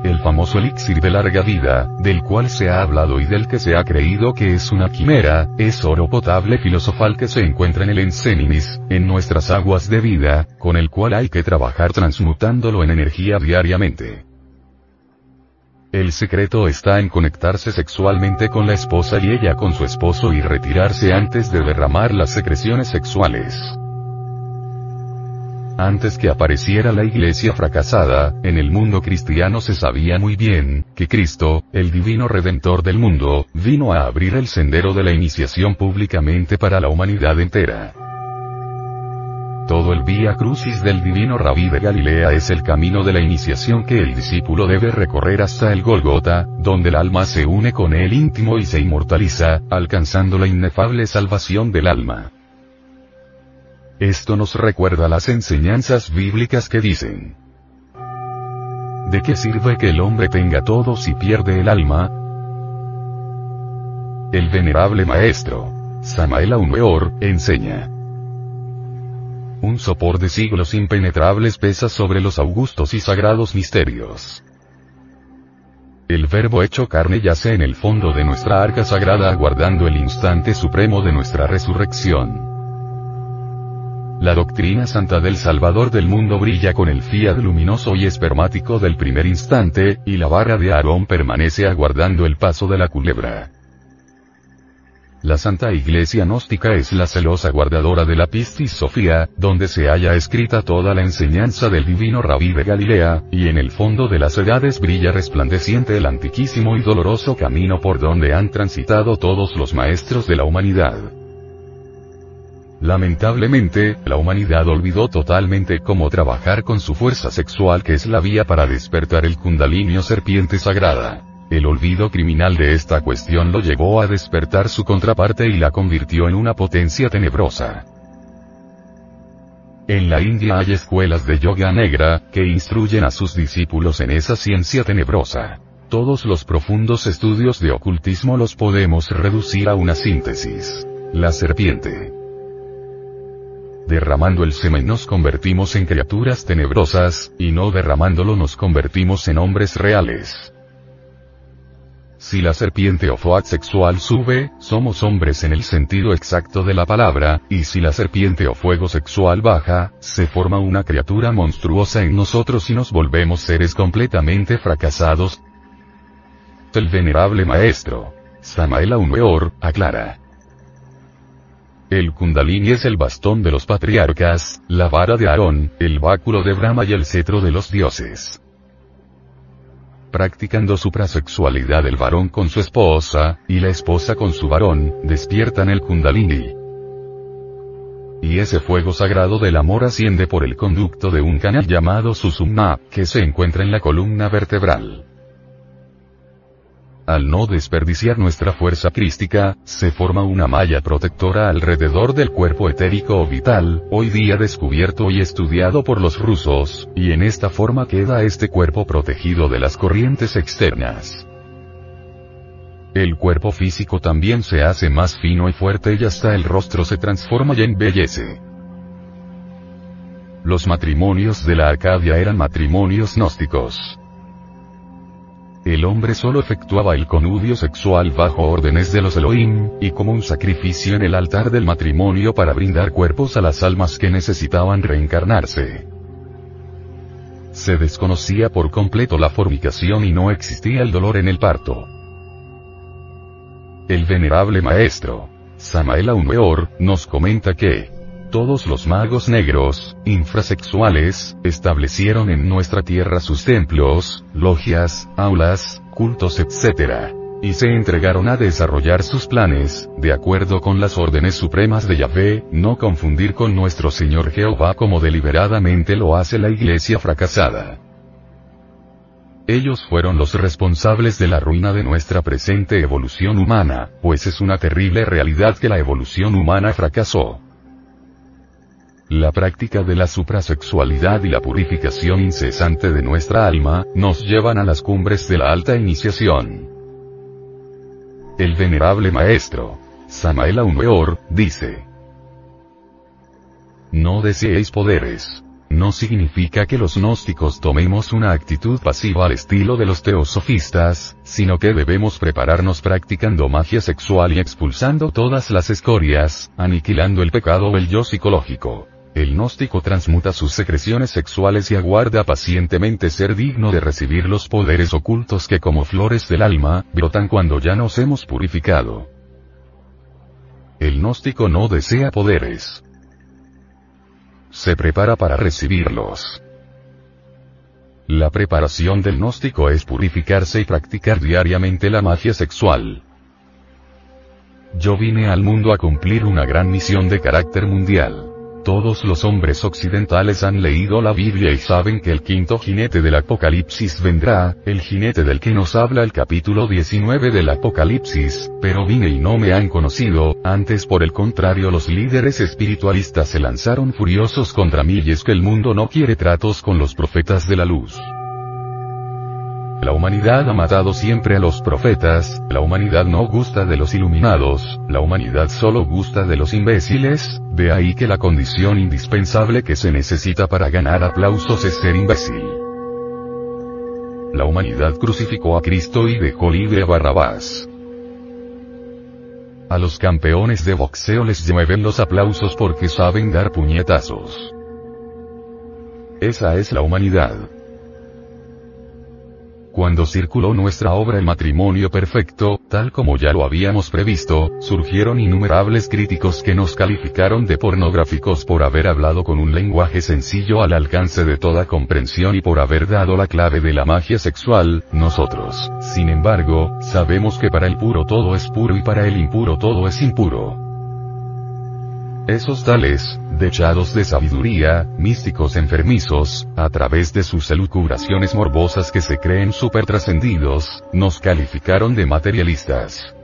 El famoso elixir de larga vida, del cual se ha hablado y del que se ha creído que es una quimera, es oro potable filosofal que se encuentra en el Enseninis, en nuestras aguas de vida, con el cual hay que trabajar transmutándolo en energía diariamente. El secreto está en conectarse sexualmente con la esposa y ella con su esposo y retirarse antes de derramar las secreciones sexuales. Antes que apareciera la iglesia fracasada, en el mundo cristiano se sabía muy bien, que Cristo, el divino redentor del mundo, vino a abrir el sendero de la iniciación públicamente para la humanidad entera. Todo el vía crucis del divino rabí de Galilea es el camino de la iniciación que el discípulo debe recorrer hasta el Golgota, donde el alma se une con el íntimo y se inmortaliza, alcanzando la inefable salvación del alma. Esto nos recuerda las enseñanzas bíblicas que dicen, ¿De qué sirve que el hombre tenga todo si pierde el alma? El venerable maestro, Samael Aumeor, enseña. Un sopor de siglos impenetrables pesa sobre los augustos y sagrados misterios. El verbo hecho carne yace en el fondo de nuestra arca sagrada aguardando el instante supremo de nuestra resurrección. La doctrina santa del Salvador del mundo brilla con el fiat luminoso y espermático del primer instante, y la barra de Aarón permanece aguardando el paso de la culebra. La Santa Iglesia Gnóstica es la celosa guardadora de la Pistis Sofía, donde se halla escrita toda la enseñanza del divino Rabí de Galilea, y en el fondo de las edades brilla resplandeciente el antiquísimo y doloroso camino por donde han transitado todos los maestros de la humanidad. Lamentablemente, la humanidad olvidó totalmente cómo trabajar con su fuerza sexual que es la vía para despertar el kundalini serpiente sagrada. El olvido criminal de esta cuestión lo llevó a despertar su contraparte y la convirtió en una potencia tenebrosa. En la India hay escuelas de yoga negra, que instruyen a sus discípulos en esa ciencia tenebrosa. Todos los profundos estudios de ocultismo los podemos reducir a una síntesis. La serpiente. Derramando el semen nos convertimos en criaturas tenebrosas, y no derramándolo nos convertimos en hombres reales. Si la serpiente o foat sexual sube, somos hombres en el sentido exacto de la palabra, y si la serpiente o fuego sexual baja, se forma una criatura monstruosa en nosotros y nos volvemos seres completamente fracasados. El venerable maestro, Samael Aumeor, aclara. El kundalini es el bastón de los patriarcas, la vara de Aarón, el báculo de Brahma y el cetro de los dioses. Practicando suprasexualidad el varón con su esposa, y la esposa con su varón, despiertan el kundalini. Y ese fuego sagrado del amor asciende por el conducto de un canal llamado Susumna, que se encuentra en la columna vertebral. Al no desperdiciar nuestra fuerza crística, se forma una malla protectora alrededor del cuerpo etérico o vital, hoy día descubierto y estudiado por los rusos, y en esta forma queda este cuerpo protegido de las corrientes externas. El cuerpo físico también se hace más fino y fuerte y hasta el rostro se transforma y embellece. Los matrimonios de la Arcadia eran matrimonios gnósticos. El hombre solo efectuaba el conubio sexual bajo órdenes de los Elohim, y como un sacrificio en el altar del matrimonio para brindar cuerpos a las almas que necesitaban reencarnarse. Se desconocía por completo la fornicación y no existía el dolor en el parto. El venerable maestro, Samael Aumeor, nos comenta que, todos los magos negros, infrasexuales, establecieron en nuestra tierra sus templos, logias, aulas, cultos etc. Y se entregaron a desarrollar sus planes, de acuerdo con las órdenes supremas de Yahvé, no confundir con nuestro Señor Jehová como deliberadamente lo hace la iglesia fracasada. Ellos fueron los responsables de la ruina de nuestra presente evolución humana, pues es una terrible realidad que la evolución humana fracasó. La práctica de la suprasexualidad y la purificación incesante de nuestra alma, nos llevan a las cumbres de la alta iniciación. El venerable maestro, Samael Aumeor, dice, No deseéis poderes. No significa que los gnósticos tomemos una actitud pasiva al estilo de los teosofistas, sino que debemos prepararnos practicando magia sexual y expulsando todas las escorias, aniquilando el pecado o el yo psicológico. El gnóstico transmuta sus secreciones sexuales y aguarda pacientemente ser digno de recibir los poderes ocultos que como flores del alma, brotan cuando ya nos hemos purificado. El gnóstico no desea poderes. Se prepara para recibirlos. La preparación del gnóstico es purificarse y practicar diariamente la magia sexual. Yo vine al mundo a cumplir una gran misión de carácter mundial. Todos los hombres occidentales han leído la Biblia y saben que el quinto jinete del Apocalipsis vendrá, el jinete del que nos habla el capítulo 19 del Apocalipsis, pero vine y no me han conocido, antes por el contrario los líderes espiritualistas se lanzaron furiosos contra mí y es que el mundo no quiere tratos con los profetas de la luz. La humanidad ha matado siempre a los profetas, la humanidad no gusta de los iluminados, la humanidad solo gusta de los imbéciles, de ahí que la condición indispensable que se necesita para ganar aplausos es ser imbécil. La humanidad crucificó a Cristo y dejó libre a Barrabás. A los campeones de boxeo les mueven los aplausos porque saben dar puñetazos. Esa es la humanidad. Cuando circuló nuestra obra El matrimonio perfecto, tal como ya lo habíamos previsto, surgieron innumerables críticos que nos calificaron de pornográficos por haber hablado con un lenguaje sencillo al alcance de toda comprensión y por haber dado la clave de la magia sexual, nosotros, sin embargo, sabemos que para el puro todo es puro y para el impuro todo es impuro. Esos tales, dechados de sabiduría, místicos enfermizos, a través de sus elucubraciones morbosas que se creen supertrascendidos, nos calificaron de materialistas.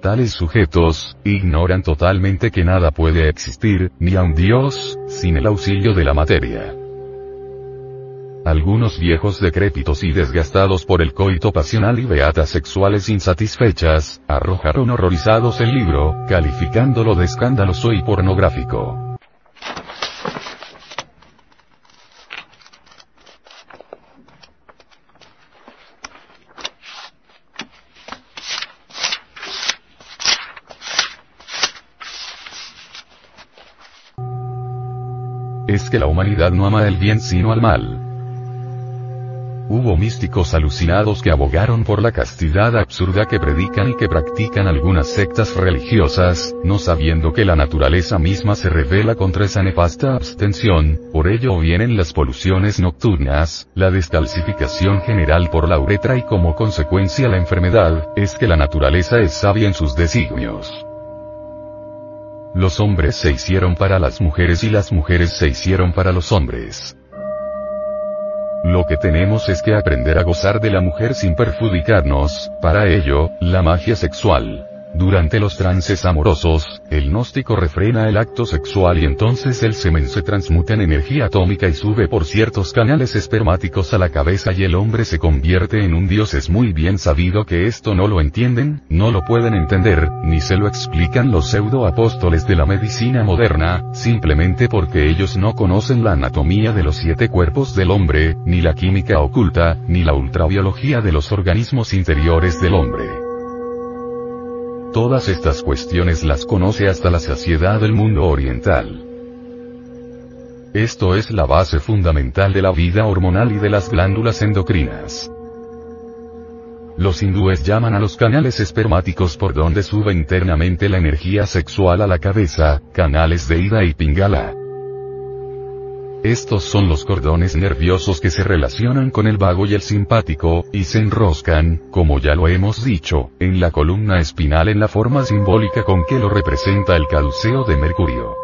Tales sujetos, ignoran totalmente que nada puede existir, ni a un Dios, sin el auxilio de la materia algunos viejos decrépitos y desgastados por el coito pasional y beatas sexuales insatisfechas, arrojaron horrorizados el libro, calificándolo de escandaloso y pornográfico. Es que la humanidad no ama el bien sino al mal Hubo místicos alucinados que abogaron por la castidad absurda que predican y que practican algunas sectas religiosas, no sabiendo que la naturaleza misma se revela contra esa nefasta abstención, por ello vienen las poluciones nocturnas, la descalcificación general por la uretra y como consecuencia la enfermedad, es que la naturaleza es sabia en sus designios. Los hombres se hicieron para las mujeres y las mujeres se hicieron para los hombres. Lo que tenemos es que aprender a gozar de la mujer sin perjudicarnos, para ello, la magia sexual. Durante los trances amorosos, el gnóstico refrena el acto sexual y entonces el semen se transmuta en energía atómica y sube por ciertos canales espermáticos a la cabeza y el hombre se convierte en un dios. Es muy bien sabido que esto no lo entienden, no lo pueden entender, ni se lo explican los pseudo apóstoles de la medicina moderna, simplemente porque ellos no conocen la anatomía de los siete cuerpos del hombre, ni la química oculta, ni la ultrabiología de los organismos interiores del hombre. Todas estas cuestiones las conoce hasta la saciedad del mundo oriental. Esto es la base fundamental de la vida hormonal y de las glándulas endocrinas. Los hindúes llaman a los canales espermáticos por donde sube internamente la energía sexual a la cabeza, canales de ida y pingala. Estos son los cordones nerviosos que se relacionan con el vago y el simpático, y se enroscan, como ya lo hemos dicho, en la columna espinal en la forma simbólica con que lo representa el caduceo de Mercurio.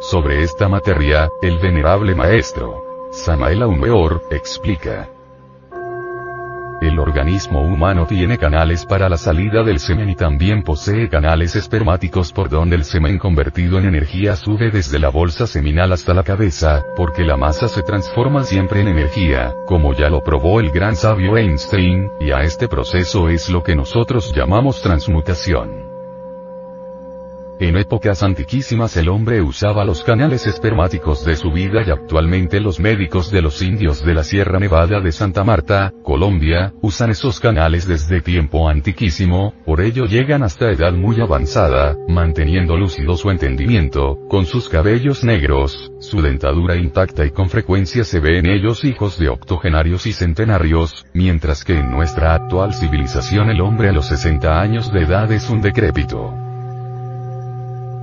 Sobre esta materia, el venerable maestro, Samael Aumeor, explica. El organismo humano tiene canales para la salida del semen y también posee canales espermáticos por donde el semen convertido en energía sube desde la bolsa seminal hasta la cabeza, porque la masa se transforma siempre en energía, como ya lo probó el gran sabio Einstein, y a este proceso es lo que nosotros llamamos transmutación. En épocas antiquísimas el hombre usaba los canales espermáticos de su vida y actualmente los médicos de los indios de la Sierra Nevada de Santa Marta, Colombia, usan esos canales desde tiempo antiquísimo, por ello llegan hasta edad muy avanzada, manteniendo lúcido su entendimiento, con sus cabellos negros, su dentadura intacta y con frecuencia se ve en ellos hijos de octogenarios y centenarios, mientras que en nuestra actual civilización el hombre a los 60 años de edad es un decrépito.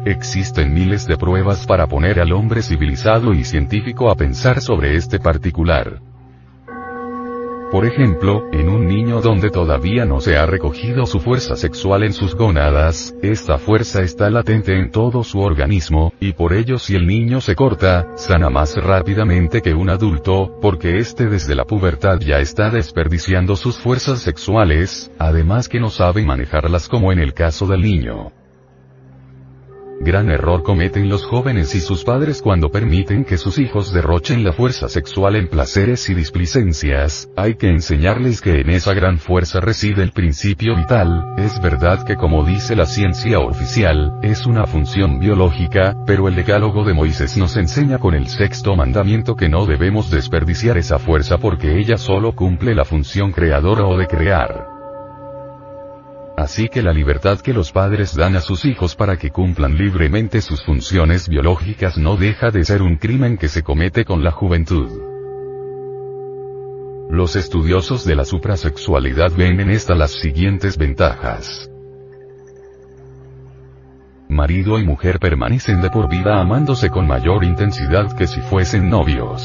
Existen miles de pruebas para poner al hombre civilizado y científico a pensar sobre este particular. Por ejemplo, en un niño donde todavía no se ha recogido su fuerza sexual en sus gónadas, esta fuerza está latente en todo su organismo, y por ello si el niño se corta, sana más rápidamente que un adulto, porque éste desde la pubertad ya está desperdiciando sus fuerzas sexuales, además que no sabe manejarlas como en el caso del niño. Gran error cometen los jóvenes y sus padres cuando permiten que sus hijos derrochen la fuerza sexual en placeres y displicencias, hay que enseñarles que en esa gran fuerza reside el principio vital, es verdad que como dice la ciencia oficial, es una función biológica, pero el decálogo de Moisés nos enseña con el sexto mandamiento que no debemos desperdiciar esa fuerza porque ella solo cumple la función creadora o de crear. Así que la libertad que los padres dan a sus hijos para que cumplan libremente sus funciones biológicas no deja de ser un crimen que se comete con la juventud. Los estudiosos de la suprasexualidad ven en esta las siguientes ventajas. Marido y mujer permanecen de por vida amándose con mayor intensidad que si fuesen novios.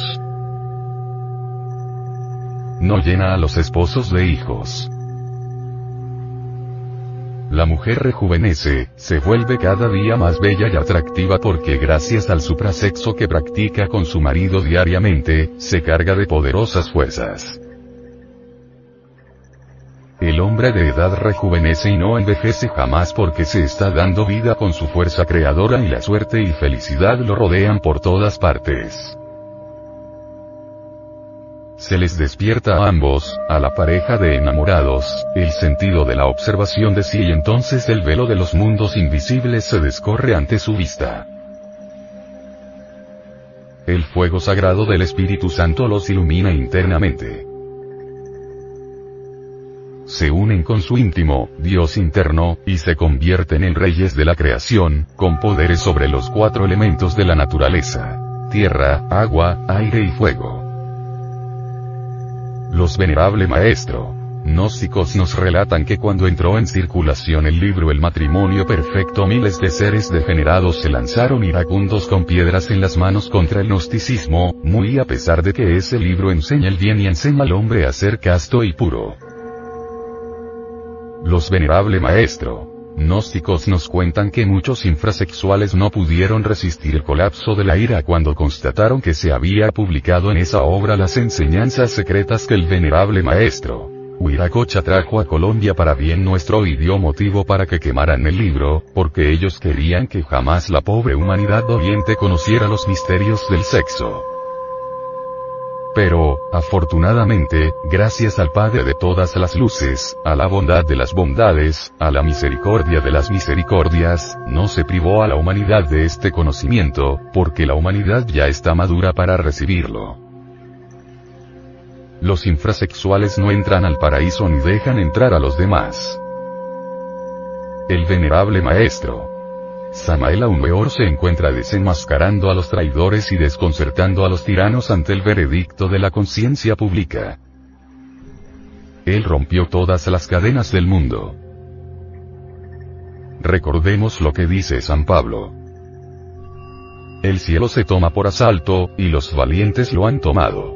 No llena a los esposos de hijos. La mujer rejuvenece, se vuelve cada día más bella y atractiva porque gracias al suprasexo que practica con su marido diariamente, se carga de poderosas fuerzas. El hombre de edad rejuvenece y no envejece jamás porque se está dando vida con su fuerza creadora y la suerte y felicidad lo rodean por todas partes. Se les despierta a ambos, a la pareja de enamorados, el sentido de la observación de sí y entonces el velo de los mundos invisibles se descorre ante su vista. El fuego sagrado del Espíritu Santo los ilumina internamente. se unen con su íntimo, Dios interno, y se convierten en reyes de la creación, con poderes sobre los cuatro elementos de la naturaleza. Tierra, agua, aire y fuego. Los venerable maestro, gnósticos nos relatan que cuando entró en circulación el libro El matrimonio perfecto miles de seres degenerados se lanzaron iracundos con piedras en las manos contra el gnosticismo, muy a pesar de que ese libro enseña el bien y enseña al hombre a ser casto y puro. Los venerable maestro, gnósticos nos cuentan que muchos infrasexuales no pudieron resistir el colapso de la ira cuando constataron que se había publicado en esa obra las enseñanzas secretas que el venerable maestro, Huiracocha trajo a Colombia para bien nuestro y dio motivo para que quemaran el libro, porque ellos querían que jamás la pobre humanidad oriente conociera los misterios del sexo. Pero, afortunadamente, gracias al Padre de todas las luces, a la bondad de las bondades, a la misericordia de las misericordias, no se privó a la humanidad de este conocimiento, porque la humanidad ya está madura para recibirlo. Los infrasexuales no entran al paraíso ni dejan entrar a los demás. El venerable maestro, Samael Aumeor se encuentra desenmascarando a los traidores y desconcertando a los tiranos ante el veredicto de la conciencia pública. Él rompió todas las cadenas del mundo. Recordemos lo que dice San Pablo. El cielo se toma por asalto, y los valientes lo han tomado.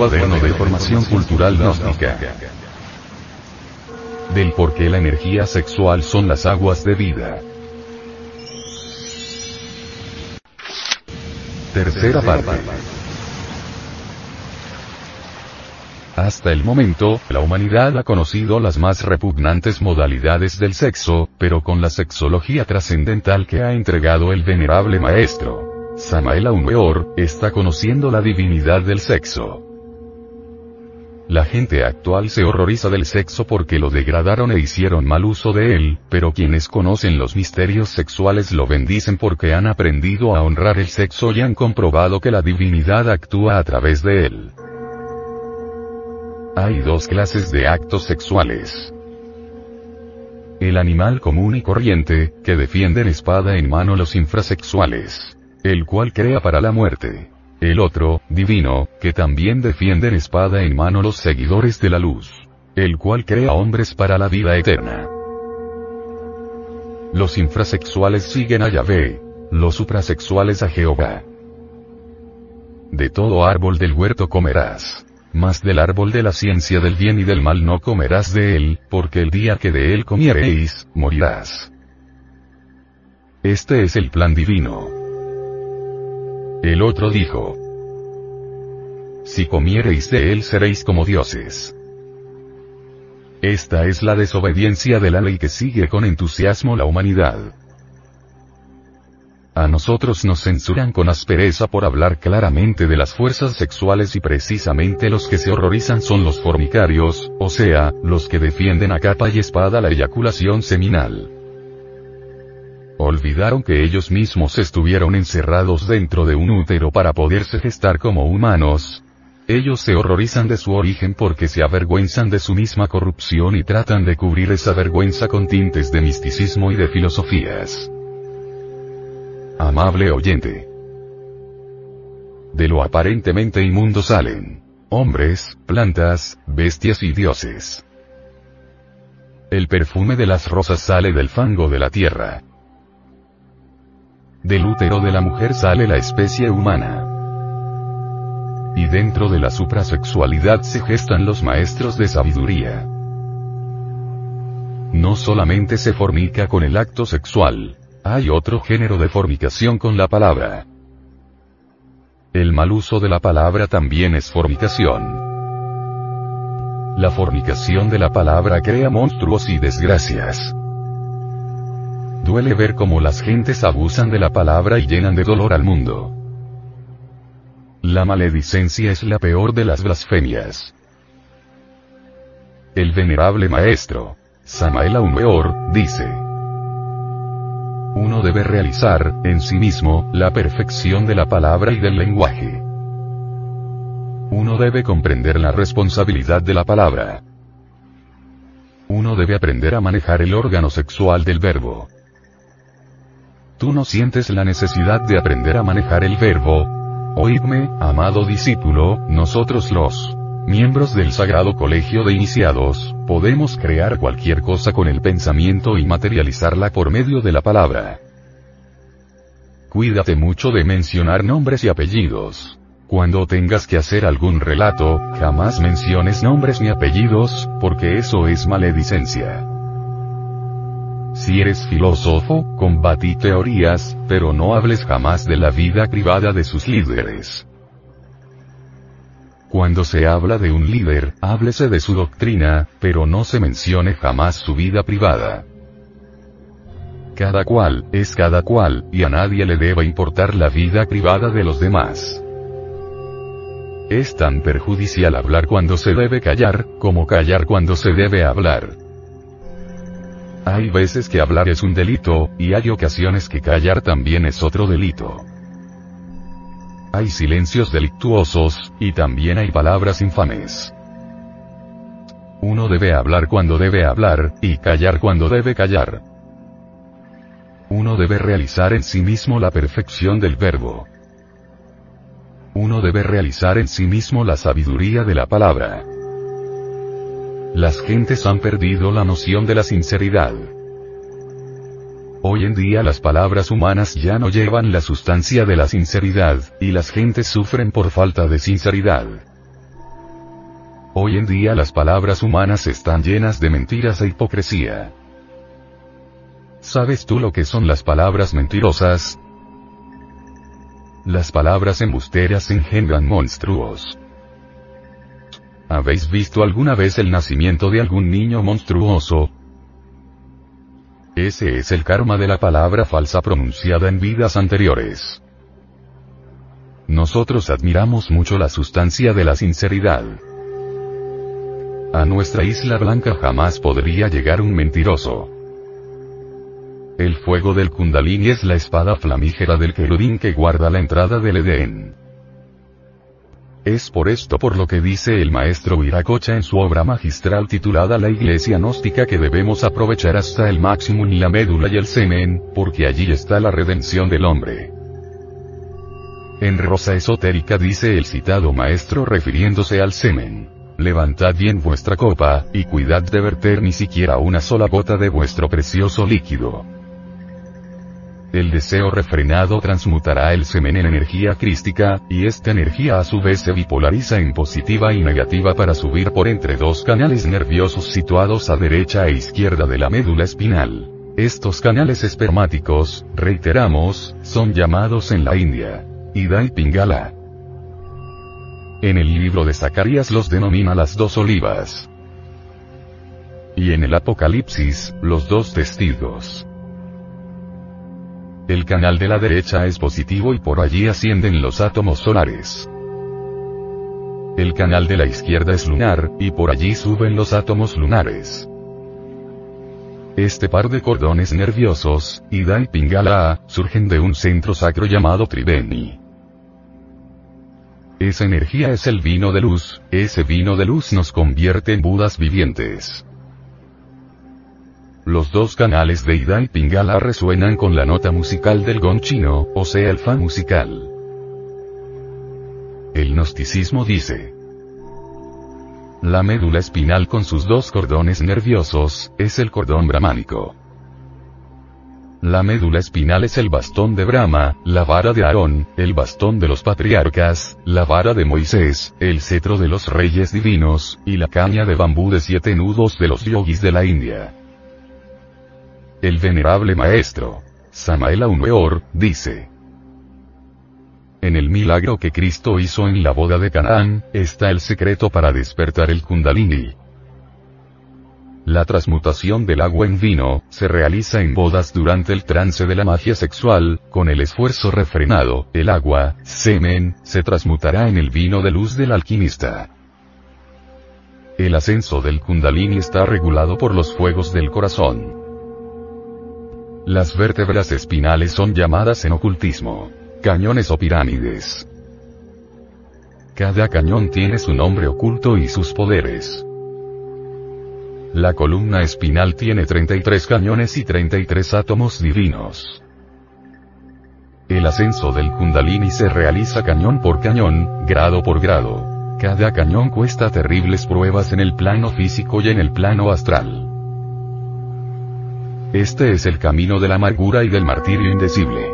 Cuaderno de formación cultural gnóstica. Del por qué la energía sexual son las aguas de vida. Tercera parte. Hasta el momento, la humanidad ha conocido las más repugnantes modalidades del sexo, pero con la sexología trascendental que ha entregado el venerable maestro. Samael Aumeor, está conociendo la divinidad del sexo. La gente actual se horroriza del sexo porque lo degradaron e hicieron mal uso de él, pero quienes conocen los misterios sexuales lo bendicen porque han aprendido a honrar el sexo y han comprobado que la divinidad actúa a través de él. Hay dos clases de actos sexuales. El animal común y corriente, que defienden espada en mano los infrasexuales. El cual crea para la muerte. El otro, divino, que también defienden espada en mano los seguidores de la luz. El cual crea hombres para la vida eterna. Los infrasexuales siguen a Yahvé. Los suprasexuales a Jehová. De todo árbol del huerto comerás. Mas del árbol de la ciencia del bien y del mal no comerás de él, porque el día que de él comiereis, morirás. Este es el plan divino. El otro dijo. Si comiereis de él seréis como dioses. Esta es la desobediencia de la ley que sigue con entusiasmo la humanidad. A nosotros nos censuran con aspereza por hablar claramente de las fuerzas sexuales y precisamente los que se horrorizan son los formicarios, o sea, los que defienden a capa y espada la eyaculación seminal. Olvidaron que ellos mismos estuvieron encerrados dentro de un útero para poderse gestar como humanos, ellos se horrorizan de su origen porque se avergüenzan de su misma corrupción y tratan de cubrir esa vergüenza con tintes de misticismo y de filosofías. Amable oyente. De lo aparentemente inmundo salen hombres, plantas, bestias y dioses. El perfume de las rosas sale del fango de la tierra. Del útero de la mujer sale la especie humana. Y dentro de la suprasexualidad se gestan los maestros de sabiduría. No solamente se fornica con el acto sexual, hay otro género de fornicación con la palabra. El mal uso de la palabra también es fornicación. La fornicación de la palabra crea monstruos y desgracias. Duele ver cómo las gentes abusan de la palabra y llenan de dolor al mundo. La maledicencia es la peor de las blasfemias. El venerable maestro, Samael Aumeor, dice, uno debe realizar, en sí mismo, la perfección de la palabra y del lenguaje. Uno debe comprender la responsabilidad de la palabra. Uno debe aprender a manejar el órgano sexual del verbo. Tú no sientes la necesidad de aprender a manejar el verbo, Oídme, amado discípulo, nosotros los miembros del Sagrado Colegio de Iniciados, podemos crear cualquier cosa con el pensamiento y materializarla por medio de la palabra. Cuídate mucho de mencionar nombres y apellidos. Cuando tengas que hacer algún relato, jamás menciones nombres ni apellidos, porque eso es maledicencia. Si eres filósofo, combatí teorías, pero no hables jamás de la vida privada de sus líderes. Cuando se habla de un líder, háblese de su doctrina, pero no se mencione jamás su vida privada. Cada cual, es cada cual, y a nadie le debe importar la vida privada de los demás. Es tan perjudicial hablar cuando se debe callar, como callar cuando se debe hablar. Hay veces que hablar es un delito, y hay ocasiones que callar también es otro delito. Hay silencios delictuosos, y también hay palabras infames. Uno debe hablar cuando debe hablar, y callar cuando debe callar. Uno debe realizar en sí mismo la perfección del verbo. Uno debe realizar en sí mismo la sabiduría de la palabra. Las gentes han perdido la noción de la sinceridad. Hoy en día las palabras humanas ya no llevan la sustancia de la sinceridad, y las gentes sufren por falta de sinceridad. Hoy en día las palabras humanas están llenas de mentiras e hipocresía. ¿Sabes tú lo que son las palabras mentirosas? Las palabras embusteras engendran monstruos. ¿Habéis visto alguna vez el nacimiento de algún niño monstruoso? Ese es el karma de la palabra falsa pronunciada en vidas anteriores. Nosotros admiramos mucho la sustancia de la sinceridad. A nuestra isla blanca jamás podría llegar un mentiroso. El fuego del Kundalini es la espada flamígera del querubín que guarda la entrada del Edén. Es por esto por lo que dice el maestro Viracocha en su obra magistral titulada La Iglesia Gnóstica que debemos aprovechar hasta el máximo en la médula y el semen, porque allí está la redención del hombre. En Rosa Esotérica dice el citado maestro refiriéndose al semen. Levantad bien vuestra copa, y cuidad de verter ni siquiera una sola gota de vuestro precioso líquido. El deseo refrenado transmutará el semen en energía crística, y esta energía a su vez se bipolariza en positiva y negativa para subir por entre dos canales nerviosos situados a derecha e izquierda de la médula espinal. Estos canales espermáticos, reiteramos, son llamados en la India. Ida y Pingala. En el libro de Zacarías los denomina las dos olivas. Y en el Apocalipsis, los dos testigos. El canal de la derecha es positivo y por allí ascienden los átomos solares. El canal de la izquierda es lunar, y por allí suben los átomos lunares. Este par de cordones nerviosos, Ida y Pingala, surgen de un centro sacro llamado Triveni. Esa energía es el vino de luz, ese vino de luz nos convierte en budas vivientes. Los dos canales de Ida y Pingala resuenan con la nota musical del gong chino, o sea el fa musical. El gnosticismo dice. La médula espinal con sus dos cordones nerviosos, es el cordón brahmánico. La médula espinal es el bastón de Brahma, la vara de Aarón, el bastón de los patriarcas, la vara de Moisés, el cetro de los reyes divinos, y la caña de bambú de siete nudos de los yogis de la India. El venerable maestro, Samael Aumeor, dice. En el milagro que Cristo hizo en la boda de Canaán, está el secreto para despertar el kundalini. La transmutación del agua en vino, se realiza en bodas durante el trance de la magia sexual, con el esfuerzo refrenado, el agua, semen, se transmutará en el vino de luz del alquimista. El ascenso del kundalini está regulado por los fuegos del corazón. Las vértebras espinales son llamadas en ocultismo cañones o pirámides. Cada cañón tiene su nombre oculto y sus poderes. La columna espinal tiene 33 cañones y 33 átomos divinos. El ascenso del kundalini se realiza cañón por cañón, grado por grado. Cada cañón cuesta terribles pruebas en el plano físico y en el plano astral. Este es el camino de la amargura y del martirio indecible.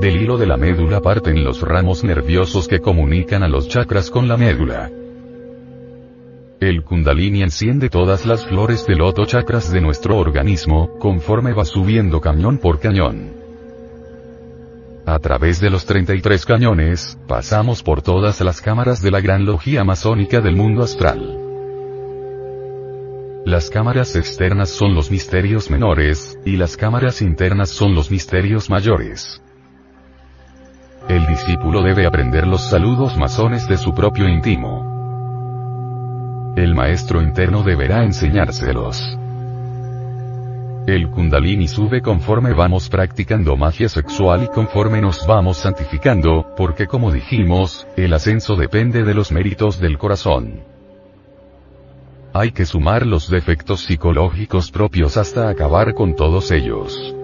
Del hilo de la médula parten los ramos nerviosos que comunican a los chakras con la médula. El kundalini enciende todas las flores del loto chakras de nuestro organismo, conforme va subiendo cañón por cañón. A través de los 33 cañones, pasamos por todas las cámaras de la gran logía masónica del mundo astral. Las cámaras externas son los misterios menores, y las cámaras internas son los misterios mayores. El discípulo debe aprender los saludos masones de su propio íntimo. El maestro interno deberá enseñárselos. El kundalini sube conforme vamos practicando magia sexual y conforme nos vamos santificando, porque como dijimos, el ascenso depende de los méritos del corazón. Hay que sumar los defectos psicológicos propios hasta acabar con todos ellos.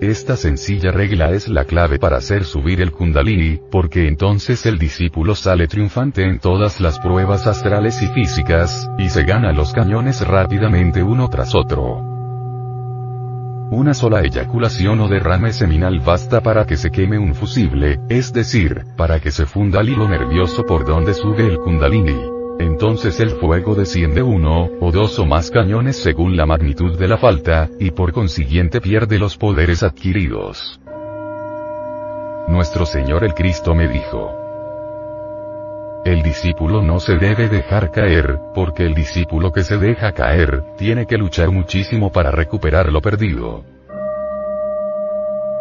Esta sencilla regla es la clave para hacer subir el kundalini, porque entonces el discípulo sale triunfante en todas las pruebas astrales y físicas, y se gana los cañones rápidamente uno tras otro. Una sola eyaculación o derrame seminal basta para que se queme un fusible, es decir, para que se funda el hilo nervioso por donde sube el kundalini. Entonces el fuego desciende uno, o dos o más cañones según la magnitud de la falta, y por consiguiente pierde los poderes adquiridos. Nuestro Señor el Cristo me dijo. El discípulo no se debe dejar caer, porque el discípulo que se deja caer, tiene que luchar muchísimo para recuperar lo perdido.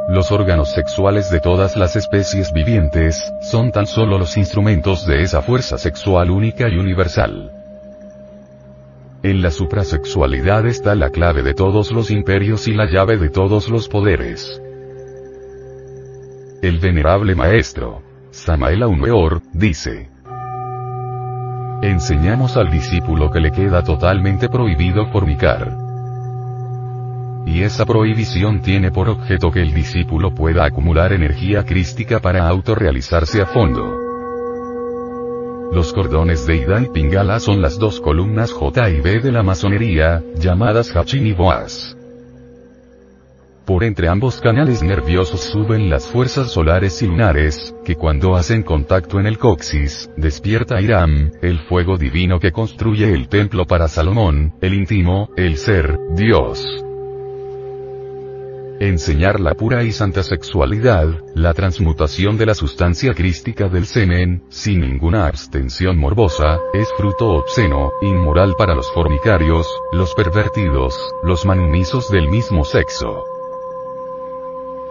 Los órganos sexuales de todas las especies vivientes, son tan solo los instrumentos de esa fuerza sexual única y universal. En la suprasexualidad está la clave de todos los imperios y la llave de todos los poderes. El venerable maestro, Samael Weor, dice. Enseñamos al discípulo que le queda totalmente prohibido fornicar. Y esa prohibición tiene por objeto que el discípulo pueda acumular energía crística para autorrealizarse a fondo. Los cordones de Ida y Pingala son las dos columnas J y B de la masonería, llamadas Hachin y Boaz. Por entre ambos canales nerviosos suben las fuerzas solares y lunares, que cuando hacen contacto en el coxis, despierta Iram, el fuego divino que construye el templo para Salomón, el íntimo, el ser, Dios. Enseñar la pura y santa sexualidad, la transmutación de la sustancia crística del semen, sin ninguna abstención morbosa, es fruto obsceno, inmoral para los fornicarios, los pervertidos, los manumisos del mismo sexo.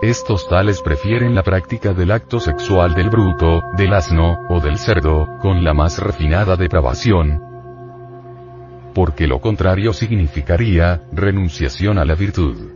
Estos tales prefieren la práctica del acto sexual del bruto, del asno, o del cerdo, con la más refinada depravación, porque lo contrario significaría, renunciación a la virtud.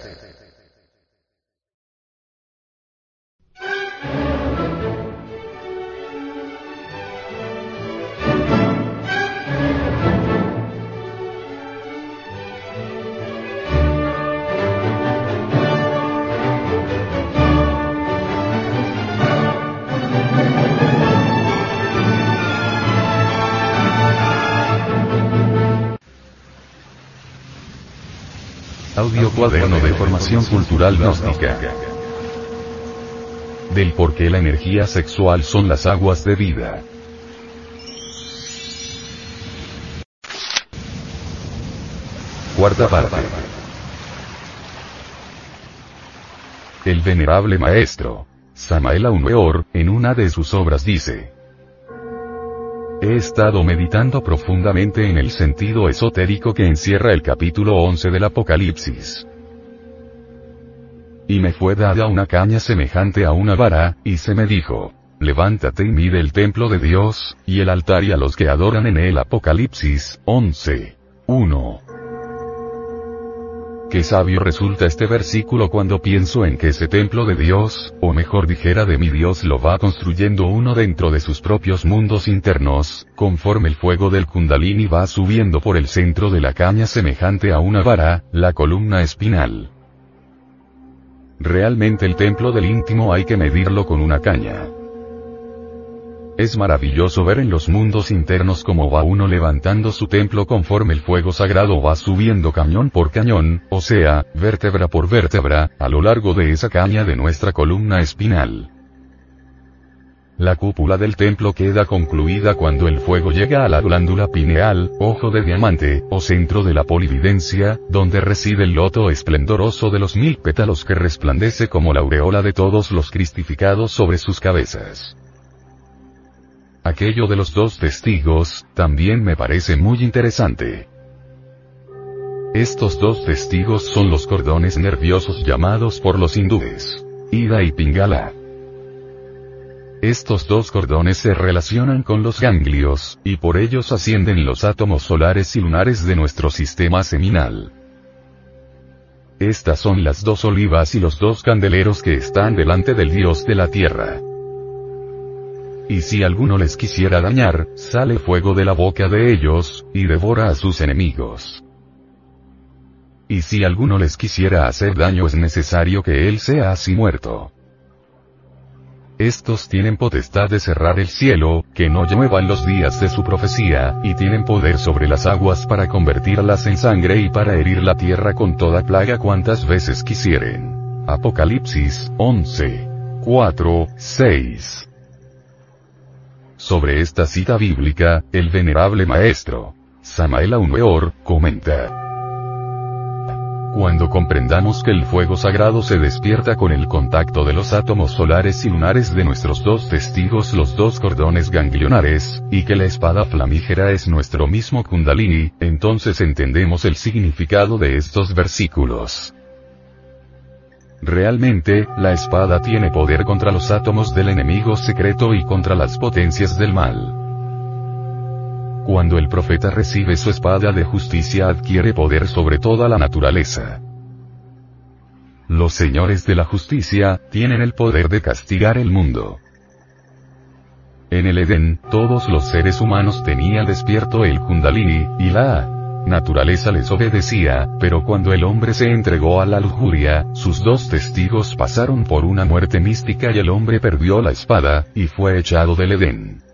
Cuaderno de formación cultural gnóstica. Del por qué la energía sexual son las aguas de vida. Cuarta parte. El venerable maestro, Samael Aumeor, en una de sus obras dice, He estado meditando profundamente en el sentido esotérico que encierra el capítulo 11 del Apocalipsis. Y me fue dada una caña semejante a una vara, y se me dijo, levántate y mide el templo de Dios, y el altar y a los que adoran en él Apocalipsis 11. 1. Qué sabio resulta este versículo cuando pienso en que ese templo de Dios, o mejor dijera de mi Dios lo va construyendo uno dentro de sus propios mundos internos, conforme el fuego del kundalini va subiendo por el centro de la caña semejante a una vara, la columna espinal. Realmente el templo del íntimo hay que medirlo con una caña. Es maravilloso ver en los mundos internos cómo va uno levantando su templo conforme el fuego sagrado va subiendo cañón por cañón, o sea, vértebra por vértebra, a lo largo de esa caña de nuestra columna espinal. La cúpula del templo queda concluida cuando el fuego llega a la glándula pineal, ojo de diamante, o centro de la polividencia, donde reside el loto esplendoroso de los mil pétalos que resplandece como la aureola de todos los cristificados sobre sus cabezas. Aquello de los dos testigos, también me parece muy interesante. Estos dos testigos son los cordones nerviosos llamados por los hindúes. Ida y Pingala. Estos dos cordones se relacionan con los ganglios, y por ellos ascienden los átomos solares y lunares de nuestro sistema seminal. estas son las dos olivas y los dos candeleros que están delante del Dios de la tierra. Y si alguno les quisiera dañar, sale fuego de la boca de ellos, y devora a sus enemigos. Y si alguno les quisiera hacer daño es necesario que él sea así muerto. Estos tienen potestad de cerrar el cielo, que no lluevan los días de su profecía, y tienen poder sobre las aguas para convertirlas en sangre y para herir la tierra con toda plaga cuantas veces quisieren. Apocalipsis 11. 4, 6. Sobre esta cita bíblica, el venerable maestro, Samael Aumeor, comenta. Cuando comprendamos que el fuego sagrado se despierta con el contacto de los átomos solares y lunares de nuestros dos testigos los dos cordones ganglionares, y que la espada flamígera es nuestro mismo kundalini, entonces entendemos el significado de estos versículos. Realmente, la espada tiene poder contra los átomos del enemigo secreto y contra las potencias del mal. Cuando el profeta recibe su espada de justicia adquiere poder sobre toda la naturaleza. Los señores de la justicia, tienen el poder de castigar el mundo. En el Edén, todos los seres humanos tenían despierto el Kundalini, y la naturaleza les obedecía, pero cuando el hombre se entregó a la lujuria, sus dos testigos pasaron por una muerte mística y el hombre perdió la espada, y fue echado del Edén.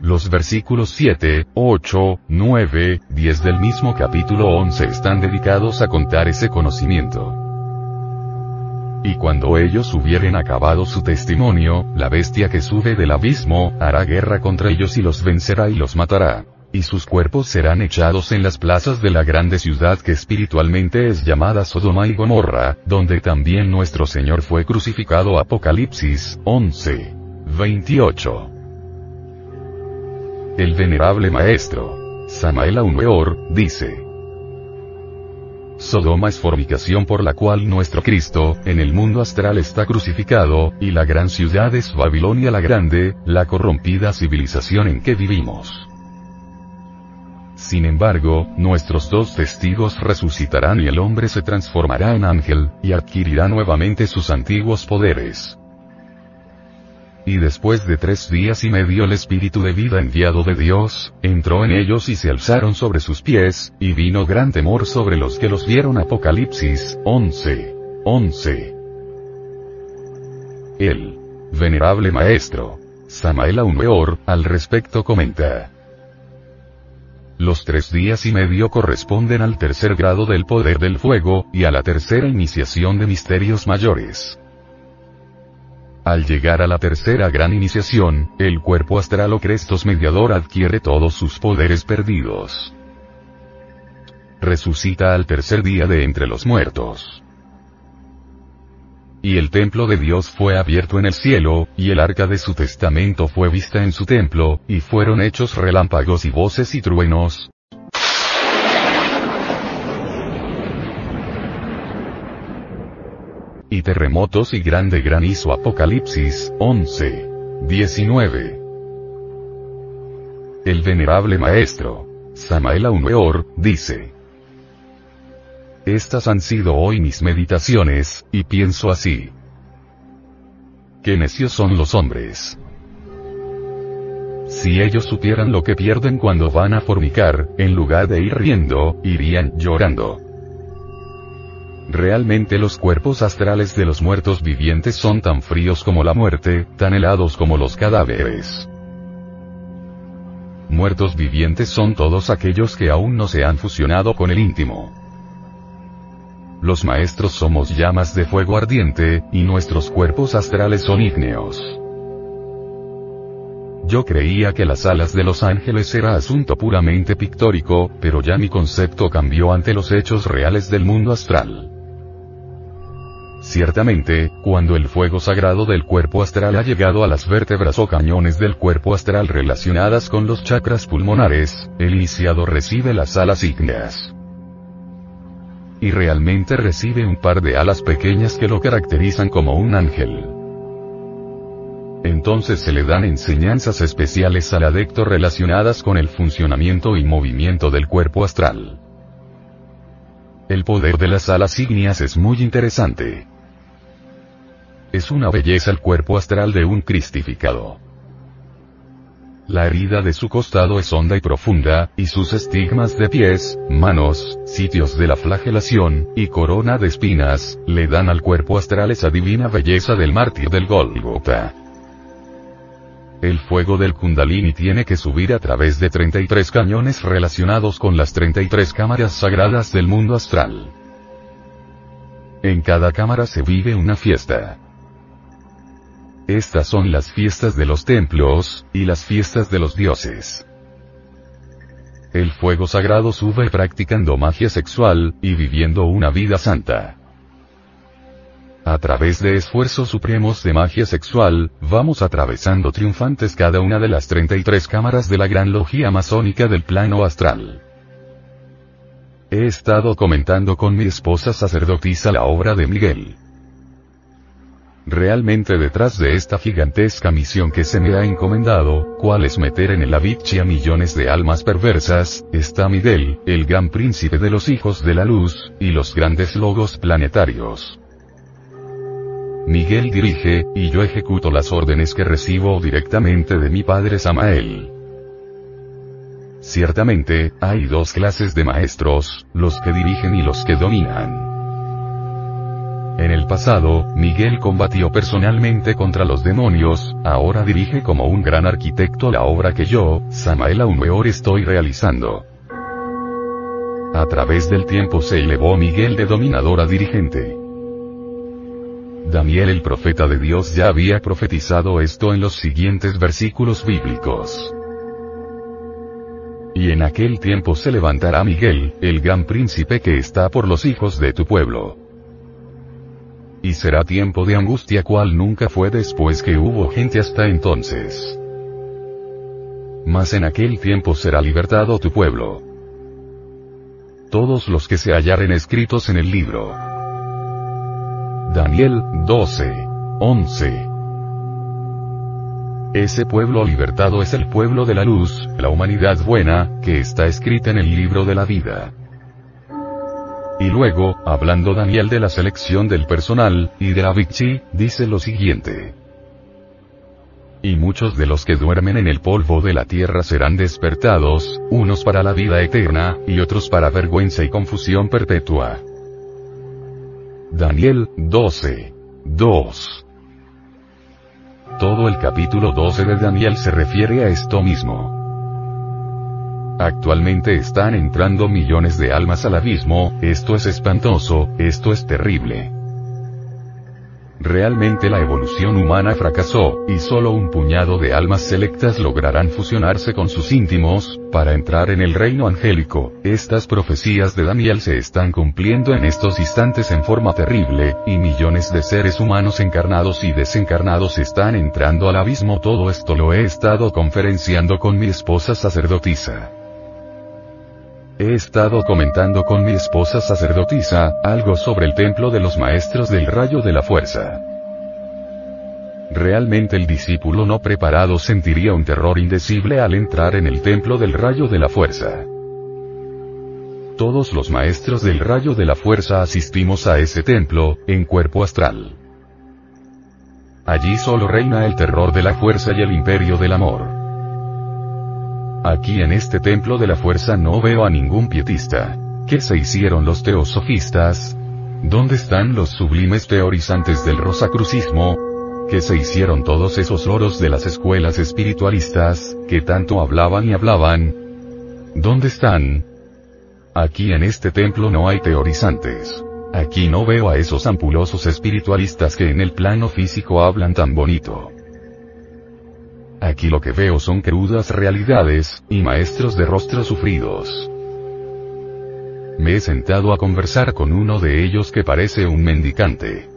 Los versículos 7, 8, 9, 10 del mismo capítulo 11 están dedicados a contar ese conocimiento. Y cuando ellos hubieren acabado su testimonio, la bestia que sube del abismo, hará guerra contra ellos y los vencerá y los matará. Y sus cuerpos serán echados en las plazas de la grande ciudad que espiritualmente es llamada Sodoma y Gomorra, donde también nuestro Señor fue crucificado. Apocalipsis 11. 28. El venerable maestro, Samael Aumeor, dice. Sodoma es fornicación por la cual nuestro Cristo, en el mundo astral está crucificado, y la gran ciudad es Babilonia la Grande, la corrompida civilización en que vivimos. Sin embargo, nuestros dos testigos resucitarán y el hombre se transformará en ángel, y adquirirá nuevamente sus antiguos poderes. Y después de tres días y medio el espíritu de vida enviado de Dios, entró en ellos y se alzaron sobre sus pies, y vino gran temor sobre los que los vieron. Apocalipsis 11. 11. El venerable maestro, Samael Aumeor, al respecto comenta. Los tres días y medio corresponden al tercer grado del poder del fuego, y a la tercera iniciación de misterios mayores. Al llegar a la tercera gran iniciación, el cuerpo astral o Crestos mediador adquiere todos sus poderes perdidos. Resucita al tercer día de entre los muertos. Y el templo de Dios fue abierto en el cielo, y el arca de su testamento fue vista en su templo, y fueron hechos relámpagos y voces y truenos, y terremotos y grande granizo Apocalipsis 11. 19. El venerable maestro, Samael Aumeor, dice. Estas han sido hoy mis meditaciones, y pienso así. Qué necios son los hombres. Si ellos supieran lo que pierden cuando van a fornicar, en lugar de ir riendo, irían llorando. Realmente los cuerpos astrales de los muertos vivientes son tan fríos como la muerte, tan helados como los cadáveres. Muertos vivientes son todos aquellos que aún no se han fusionado con el íntimo. Los maestros somos llamas de fuego ardiente, y nuestros cuerpos astrales son ígneos. Yo creía que las alas de los ángeles era asunto puramente pictórico, pero ya mi concepto cambió ante los hechos reales del mundo astral. Ciertamente, cuando el fuego sagrado del cuerpo astral ha llegado a las vértebras o cañones del cuerpo astral relacionadas con los chakras pulmonares, el iniciado recibe las alas ígneas. Y realmente recibe un par de alas pequeñas que lo caracterizan como un ángel. Entonces se le dan enseñanzas especiales al adecto relacionadas con el funcionamiento y movimiento del cuerpo astral. El poder de las alas ígneas es muy interesante. Es una belleza el cuerpo astral de un cristificado. La herida de su costado es honda y profunda, y sus estigmas de pies, manos, sitios de la flagelación, y corona de espinas, le dan al cuerpo astral esa divina belleza del mártir del Golgota. El fuego del Kundalini tiene que subir a través de 33 cañones relacionados con las 33 cámaras sagradas del mundo astral. En cada cámara se vive una fiesta. Estas son las fiestas de los templos, y las fiestas de los dioses. El fuego sagrado sube practicando magia sexual, y viviendo una vida santa. A través de esfuerzos supremos de magia sexual, vamos atravesando triunfantes cada una de las 33 cámaras de la gran logía masónica del plano astral. He estado comentando con mi esposa sacerdotisa la obra de Miguel. Realmente detrás de esta gigantesca misión que se me ha encomendado, cual es meter en el Avicii a millones de almas perversas, está Miguel, el gran príncipe de los hijos de la luz, y los grandes logos planetarios. Miguel dirige, y yo ejecuto las órdenes que recibo directamente de mi padre Samael. Ciertamente, hay dos clases de maestros, los que dirigen y los que dominan. En el pasado, Miguel combatió personalmente contra los demonios, ahora dirige como un gran arquitecto la obra que yo, Samael aún peor estoy realizando. A través del tiempo se elevó Miguel de dominador a dirigente. Daniel el profeta de Dios ya había profetizado esto en los siguientes versículos bíblicos. Y en aquel tiempo se levantará Miguel, el gran príncipe que está por los hijos de tu pueblo. Y será tiempo de angustia cual nunca fue después que hubo gente hasta entonces. Mas en aquel tiempo será libertado tu pueblo. Todos los que se hallaren escritos en el libro. Daniel 12. 11. Ese pueblo libertado es el pueblo de la luz, la humanidad buena, que está escrita en el libro de la vida. Y luego, hablando Daniel de la selección del personal, y de la dice lo siguiente. Y muchos de los que duermen en el polvo de la tierra serán despertados, unos para la vida eterna, y otros para vergüenza y confusión perpetua. Daniel 12. 2. Todo el capítulo 12 de Daniel se refiere a esto mismo. Actualmente están entrando millones de almas al abismo, esto es espantoso, esto es terrible. Realmente la evolución humana fracasó, y solo un puñado de almas selectas lograrán fusionarse con sus íntimos, para entrar en el reino angélico. Estas profecías de Daniel se están cumpliendo en estos instantes en forma terrible, y millones de seres humanos encarnados y desencarnados están entrando al abismo. Todo esto lo he estado conferenciando con mi esposa sacerdotisa. He estado comentando con mi esposa sacerdotisa, algo sobre el templo de los maestros del rayo de la fuerza. Realmente el discípulo no preparado sentiría un terror indecible al entrar en el templo del rayo de la fuerza. Todos los maestros del rayo de la fuerza asistimos a ese templo, en cuerpo astral. Allí solo reina el terror de la fuerza y el imperio del amor. Aquí en este templo de la fuerza no veo a ningún pietista. ¿Qué se hicieron los teosofistas? ¿Dónde están los sublimes teorizantes del rosacrucismo? ¿Qué se hicieron todos esos loros de las escuelas espiritualistas, que tanto hablaban y hablaban? ¿Dónde están? Aquí en este templo no hay teorizantes. Aquí no veo a esos ampulosos espiritualistas que en el plano físico hablan tan bonito. Aquí lo que veo son crudas realidades, y maestros de rostros sufridos. Me he sentado a conversar con uno de ellos que parece un mendicante.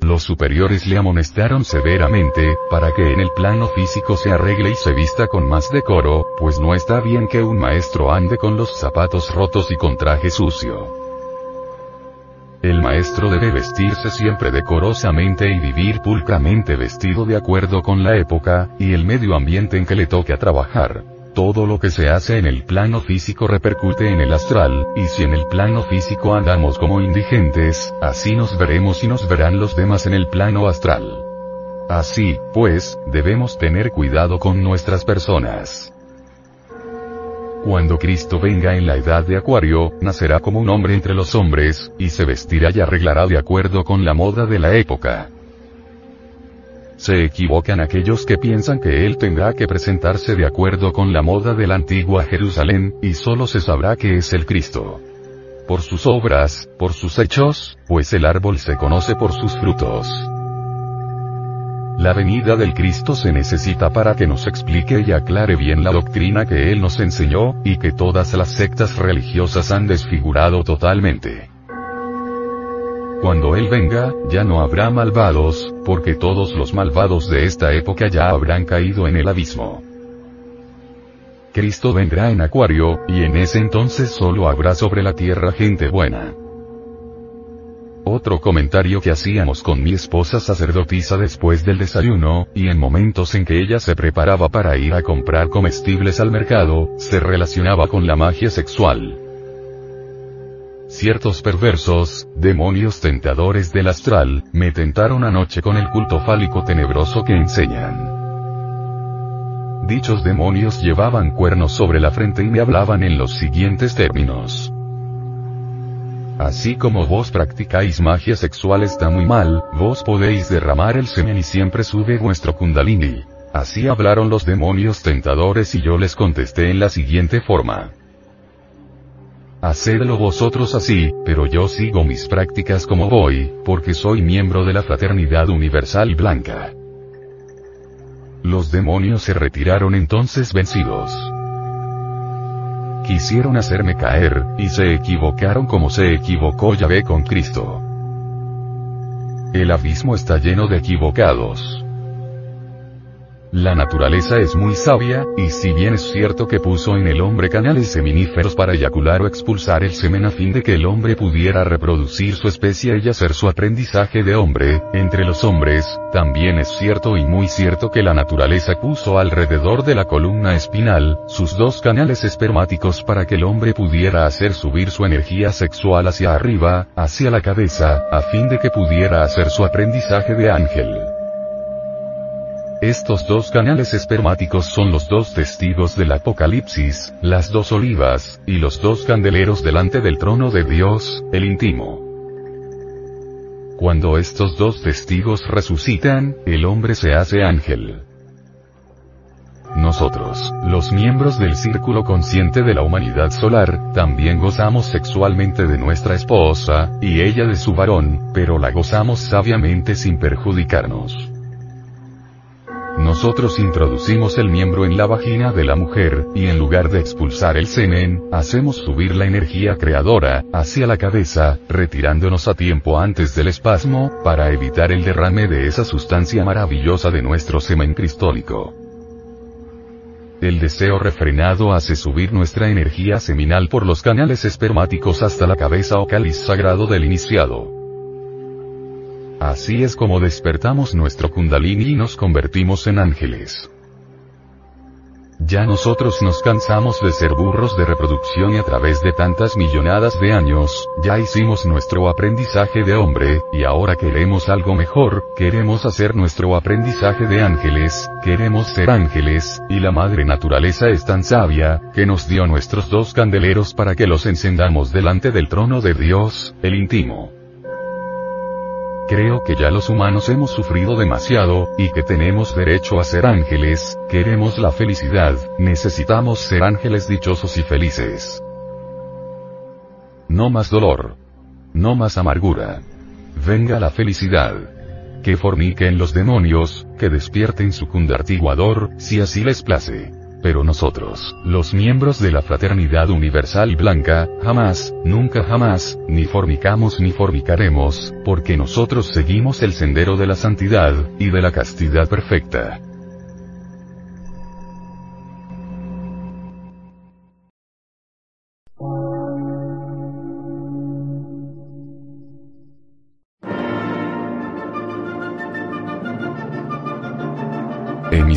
Los superiores le amonestaron severamente, para que en el plano físico se arregle y se vista con más decoro, pues no está bien que un maestro ande con los zapatos rotos y con traje sucio. El maestro debe vestirse siempre decorosamente y vivir pulcramente vestido de acuerdo con la época, y el medio ambiente en que le toque a trabajar. todo lo que se hace en el plano físico repercute en el astral, y si en el plano físico andamos como indigentes, así nos veremos y nos verán los demás en el plano astral. Así, pues, debemos tener cuidado con nuestras personas. Cuando Cristo venga en la edad de Acuario, nacerá como un hombre entre los hombres, y se vestirá y arreglará de acuerdo con la moda de la época. Se equivocan aquellos que piensan que él tendrá que presentarse de acuerdo con la moda de la antigua Jerusalén, y solo se sabrá que es el Cristo. Por sus obras, por sus hechos, pues el árbol se conoce por sus frutos. La venida del Cristo se necesita para que nos explique y aclare bien la doctrina que Él nos enseñó, y que todas las sectas religiosas han desfigurado totalmente. Cuando Él venga, ya no habrá malvados, porque todos los malvados de esta época ya habrán caído en el abismo. Cristo vendrá en Acuario, y en ese entonces solo habrá sobre la tierra gente buena. Otro comentario que hacíamos con mi esposa sacerdotisa después del desayuno, y en momentos en que ella se preparaba para ir a comprar comestibles al mercado, se relacionaba con la magia sexual. Ciertos perversos, demonios tentadores del astral, me tentaron anoche con el culto fálico tenebroso que enseñan. Dichos demonios llevaban cuernos sobre la frente y me hablaban en los siguientes términos. Así como vos practicáis magia sexual está muy mal, vos podéis derramar el semen y siempre sube vuestro kundalini. Así hablaron los demonios tentadores y yo les contesté en la siguiente forma. Hacedlo vosotros así, pero yo sigo mis prácticas como voy, porque soy miembro de la Fraternidad Universal Blanca. Los demonios se retiraron entonces vencidos. Quisieron hacerme caer, y se equivocaron como se equivocó Yahvé con Cristo. El abismo está lleno de equivocados. La naturaleza es muy sabia, y si bien es cierto que puso en el hombre canales seminíferos para eyacular o expulsar el semen a fin de que el hombre pudiera reproducir su especie y hacer su aprendizaje de hombre, entre los hombres, también es cierto y muy cierto que la naturaleza puso alrededor de la columna espinal, sus dos canales espermáticos para que el hombre pudiera hacer subir su energía sexual hacia arriba, hacia la cabeza, a fin de que pudiera hacer su aprendizaje de ángel. Estos dos canales espermáticos son los dos testigos del Apocalipsis, las dos olivas, y los dos candeleros delante del trono de Dios, el íntimo. Cuando estos dos testigos resucitan, el hombre se hace ángel. Nosotros, los miembros del círculo consciente de la humanidad solar, también gozamos sexualmente de nuestra esposa, y ella de su varón, pero la gozamos sabiamente sin perjudicarnos. Nosotros introducimos el miembro en la vagina de la mujer, y en lugar de expulsar el semen, hacemos subir la energía creadora, hacia la cabeza, retirándonos a tiempo antes del espasmo, para evitar el derrame de esa sustancia maravillosa de nuestro semen cristólico. El deseo refrenado hace subir nuestra energía seminal por los canales espermáticos hasta la cabeza o cáliz sagrado del iniciado. Así es como despertamos nuestro kundalini y nos convertimos en ángeles. Ya nosotros nos cansamos de ser burros de reproducción y a través de tantas millonadas de años, ya hicimos nuestro aprendizaje de hombre, y ahora queremos algo mejor, queremos hacer nuestro aprendizaje de ángeles, queremos ser ángeles, y la madre naturaleza es tan sabia, que nos dio nuestros dos candeleros para que los encendamos delante del trono de Dios, el íntimo. Creo que ya los humanos hemos sufrido demasiado, y que tenemos derecho a ser ángeles, queremos la felicidad, necesitamos ser ángeles dichosos y felices. No más dolor. No más amargura. Venga la felicidad. Que forniquen los demonios, que despierten su cundartiguador, si así les place. Pero nosotros, los miembros de la Fraternidad Universal Blanca, jamás, nunca jamás, ni fornicamos ni fornicaremos, porque nosotros seguimos el sendero de la santidad, y de la castidad perfecta.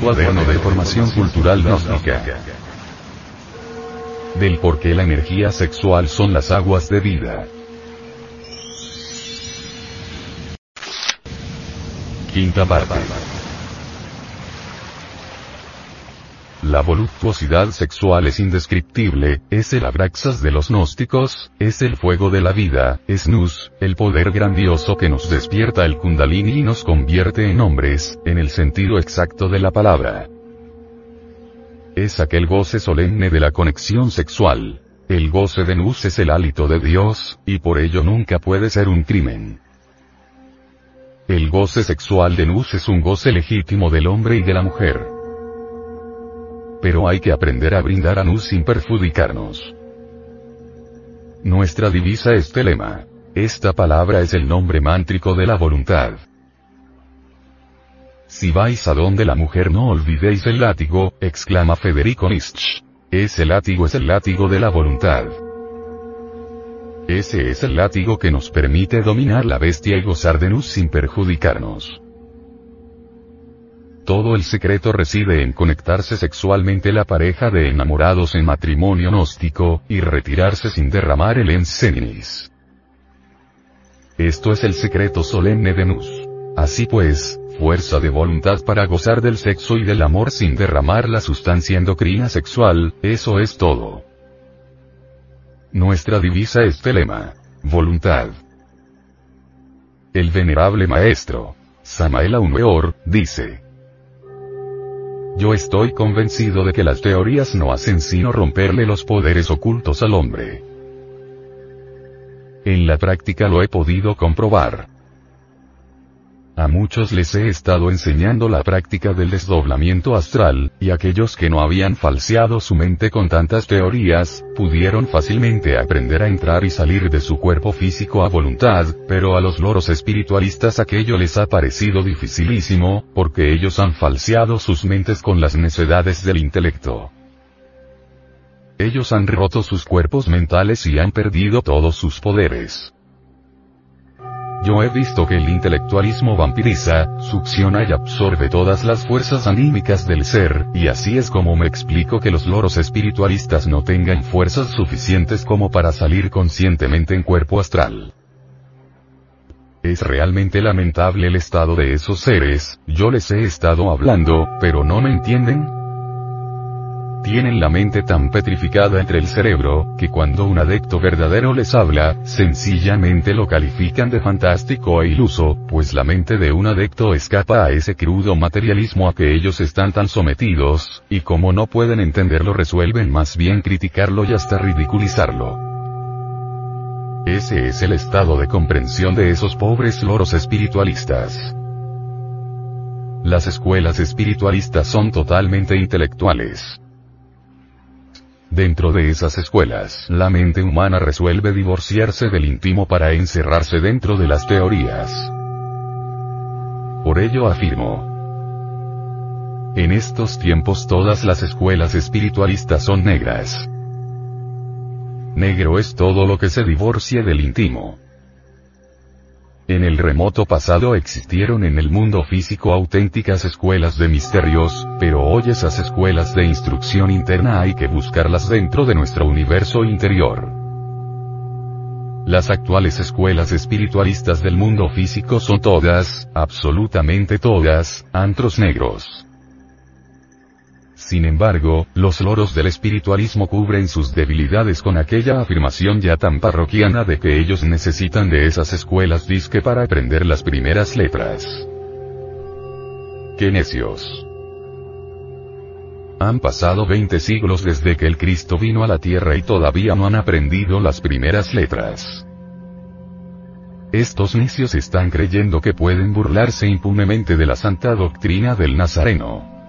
Cuaderno de formación cultural gnóstica. Del por qué la energía sexual son las aguas de vida. Quinta parte. La voluptuosidad sexual es indescriptible, es el abraxas de los gnósticos, es el fuego de la vida, es Nus, el poder grandioso que nos despierta el kundalini y nos convierte en hombres, en el sentido exacto de la palabra. Es aquel goce solemne de la conexión sexual. El goce de Nus es el hálito de Dios, y por ello nunca puede ser un crimen. El goce sexual de Nus es un goce legítimo del hombre y de la mujer pero hay que aprender a brindar a Nus sin perjudicarnos. Nuestra divisa es telema. Esta palabra es el nombre mántrico de la voluntad. Si vais a donde la mujer no olvidéis el látigo, exclama Federico Nietzsche. Ese látigo es el látigo de la voluntad. Ese es el látigo que nos permite dominar la bestia y gozar de Nus sin perjudicarnos. Todo el secreto reside en conectarse sexualmente la pareja de enamorados en matrimonio gnóstico, y retirarse sin derramar el enseninis. Esto es el secreto solemne de Nus. Así pues, fuerza de voluntad para gozar del sexo y del amor sin derramar la sustancia endocrina sexual, eso es todo. Nuestra divisa es telema. Voluntad. El venerable maestro, Samael Aumeor, dice, yo estoy convencido de que las teorías no hacen sino romperle los poderes ocultos al hombre. En la práctica lo he podido comprobar. A muchos les he estado enseñando la práctica del desdoblamiento astral, y aquellos que no habían falseado su mente con tantas teorías, pudieron fácilmente aprender a entrar y salir de su cuerpo físico a voluntad, pero a los loros espiritualistas aquello les ha parecido dificilísimo, porque ellos han falseado sus mentes con las necedades del intelecto. Ellos han roto sus cuerpos mentales y han perdido todos sus poderes. Yo he visto que el intelectualismo vampiriza, succiona y absorbe todas las fuerzas anímicas del ser, y así es como me explico que los loros espiritualistas no tengan fuerzas suficientes como para salir conscientemente en cuerpo astral. Es realmente lamentable el estado de esos seres, yo les he estado hablando, pero no me entienden. Tienen la mente tan petrificada entre el cerebro, que cuando un adepto verdadero les habla, sencillamente lo califican de fantástico e iluso, pues la mente de un adepto escapa a ese crudo materialismo a que ellos están tan sometidos, y como no pueden entenderlo resuelven más bien criticarlo y hasta ridiculizarlo. Ese es el estado de comprensión de esos pobres loros espiritualistas. Las escuelas espiritualistas son totalmente intelectuales. Dentro de esas escuelas, la mente humana resuelve divorciarse del íntimo para encerrarse dentro de las teorías. Por ello afirmo. En estos tiempos todas las escuelas espiritualistas son negras. Negro es todo lo que se divorcie del íntimo. En el remoto pasado existieron en el mundo físico auténticas escuelas de misterios, pero hoy esas escuelas de instrucción interna hay que buscarlas dentro de nuestro universo interior. Las actuales escuelas espiritualistas del mundo físico son todas, absolutamente todas, antros negros. Sin embargo, los loros del espiritualismo cubren sus debilidades con aquella afirmación ya tan parroquiana de que ellos necesitan de esas escuelas disque para aprender las primeras letras. ¡Qué necios! Han pasado 20 siglos desde que el Cristo vino a la tierra y todavía no han aprendido las primeras letras. Estos necios están creyendo que pueden burlarse impunemente de la santa doctrina del Nazareno.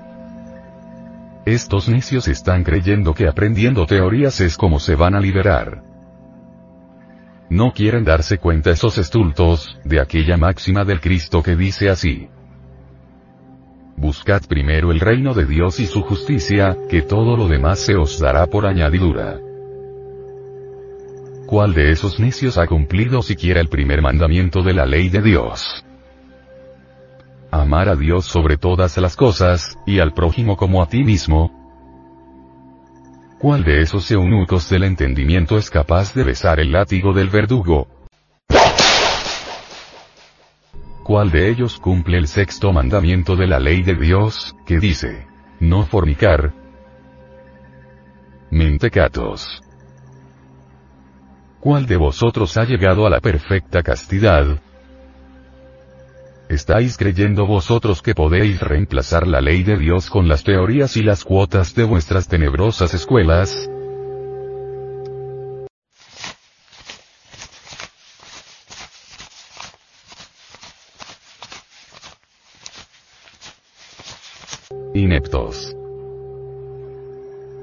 Estos necios están creyendo que aprendiendo teorías es como se van a liberar. No quieren darse cuenta esos estultos, de aquella máxima del Cristo que dice así. Buscad primero el reino de Dios y su justicia, que todo lo demás se os dará por añadidura. ¿Cuál de esos necios ha cumplido siquiera el primer mandamiento de la ley de Dios? Amar a Dios sobre todas las cosas, y al prójimo como a ti mismo? ¿Cuál de esos eunucos del entendimiento es capaz de besar el látigo del verdugo? ¿Cuál de ellos cumple el sexto mandamiento de la ley de Dios, que dice, no fornicar? Mentecatos. ¿Cuál de vosotros ha llegado a la perfecta castidad, ¿Estáis creyendo vosotros que podéis reemplazar la ley de Dios con las teorías y las cuotas de vuestras tenebrosas escuelas? Ineptos.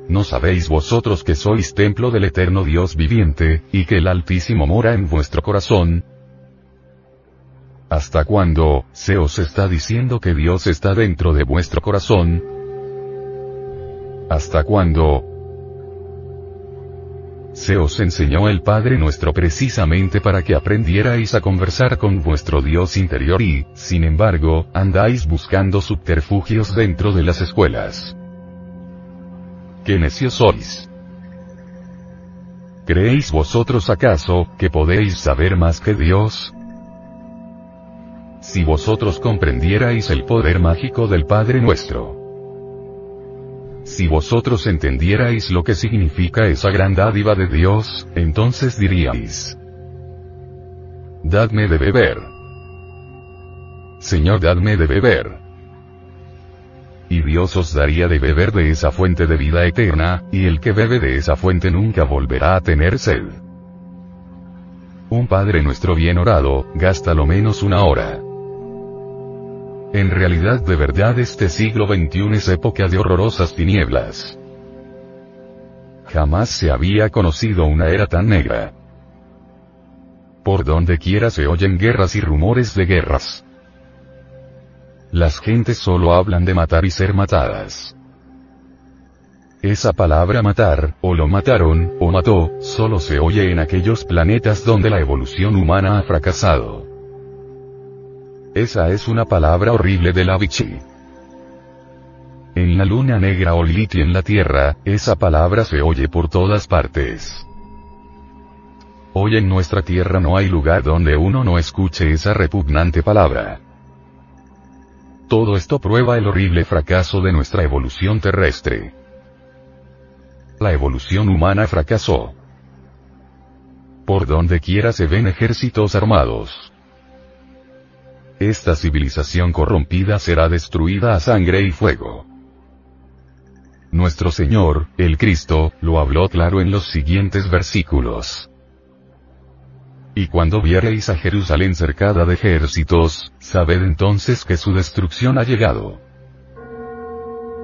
¿No sabéis vosotros que sois templo del eterno Dios viviente, y que el Altísimo mora en vuestro corazón? ¿Hasta cuándo, se os está diciendo que Dios está dentro de vuestro corazón? ¿Hasta cuándo? Se os enseñó el Padre nuestro precisamente para que aprendierais a conversar con vuestro Dios interior y, sin embargo, andáis buscando subterfugios dentro de las escuelas. ¿Qué necios sois? ¿Creéis vosotros acaso, que podéis saber más que Dios? Si vosotros comprendierais el poder mágico del Padre nuestro. Si vosotros entendierais lo que significa esa gran dádiva de Dios, entonces diríais. Dadme de beber. Señor, dadme de beber. Y Dios os daría de beber de esa fuente de vida eterna, y el que bebe de esa fuente nunca volverá a tener sed. Un Padre nuestro bien orado, gasta lo menos una hora. En realidad de verdad este siglo XXI es época de horrorosas tinieblas. Jamás se había conocido una era tan negra. Por donde quiera se oyen guerras y rumores de guerras. Las gentes solo hablan de matar y ser matadas. Esa palabra matar, o lo mataron, o mató, solo se oye en aquellos planetas donde la evolución humana ha fracasado. Esa es una palabra horrible de la Vichy. En la luna negra o Lilith y en la tierra, esa palabra se oye por todas partes. Hoy en nuestra tierra no hay lugar donde uno no escuche esa repugnante palabra. Todo esto prueba el horrible fracaso de nuestra evolución terrestre. La evolución humana fracasó. Por donde quiera se ven ejércitos armados. Esta civilización corrompida será destruida a sangre y fuego. Nuestro Señor, el Cristo, lo habló claro en los siguientes versículos. Y cuando viereis a Jerusalén cercada de ejércitos, sabed entonces que su destrucción ha llegado.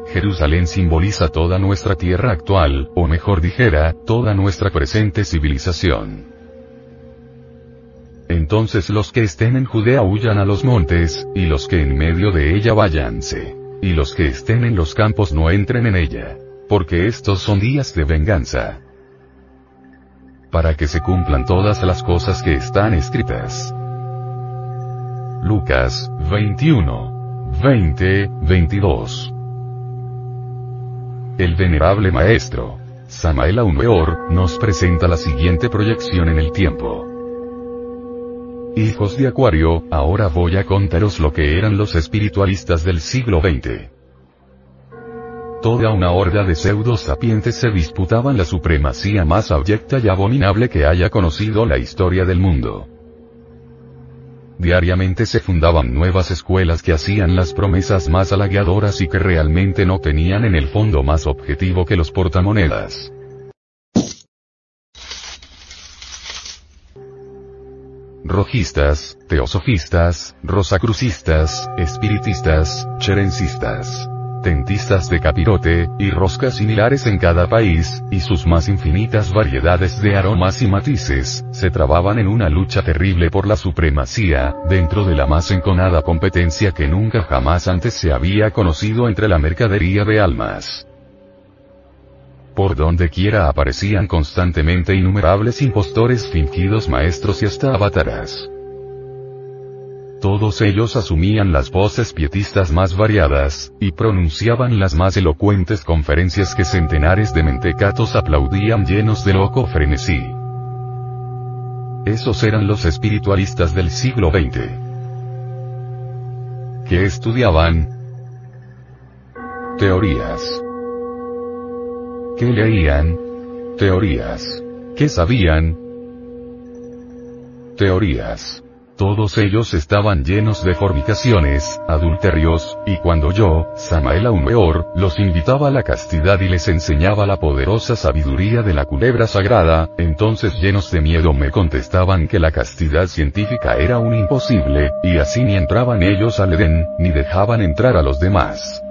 Jerusalén simboliza toda nuestra tierra actual, o mejor dijera, toda nuestra presente civilización. Entonces los que estén en Judea huyan a los montes, y los que en medio de ella váyanse. Y los que estén en los campos no entren en ella. Porque estos son días de venganza. Para que se cumplan todas las cosas que están escritas. Lucas, 21. 20, 22. El venerable maestro, Samael Aumeor, nos presenta la siguiente proyección en el tiempo. Hijos de Acuario, ahora voy a contaros lo que eran los espiritualistas del siglo XX. Toda una horda de pseudo sapientes se disputaban la supremacía más abyecta y abominable que haya conocido la historia del mundo. Diariamente se fundaban nuevas escuelas que hacían las promesas más halagadoras y que realmente no tenían en el fondo más objetivo que los portamonedas. Rojistas, teosofistas, rosacrucistas, espiritistas, cherencistas, tentistas de capirote, y roscas similares en cada país, y sus más infinitas variedades de aromas y matices, se trababan en una lucha terrible por la supremacía, dentro de la más enconada competencia que nunca jamás antes se había conocido entre la mercadería de almas. Por donde quiera aparecían constantemente innumerables impostores fingidos maestros y hasta avataras. Todos ellos asumían las voces pietistas más variadas, y pronunciaban las más elocuentes conferencias que centenares de mentecatos aplaudían llenos de loco frenesí. Esos eran los espiritualistas del siglo XX. ¿Qué estudiaban? Teorías. ¿Qué leían? Teorías. ¿Qué sabían? Teorías. Todos ellos estaban llenos de fornicaciones, adulterios, y cuando yo, Samael Aumeor, los invitaba a la castidad y les enseñaba la poderosa sabiduría de la culebra sagrada, entonces llenos de miedo me contestaban que la castidad científica era un imposible, y así ni entraban ellos al Edén, ni dejaban entrar a los demás.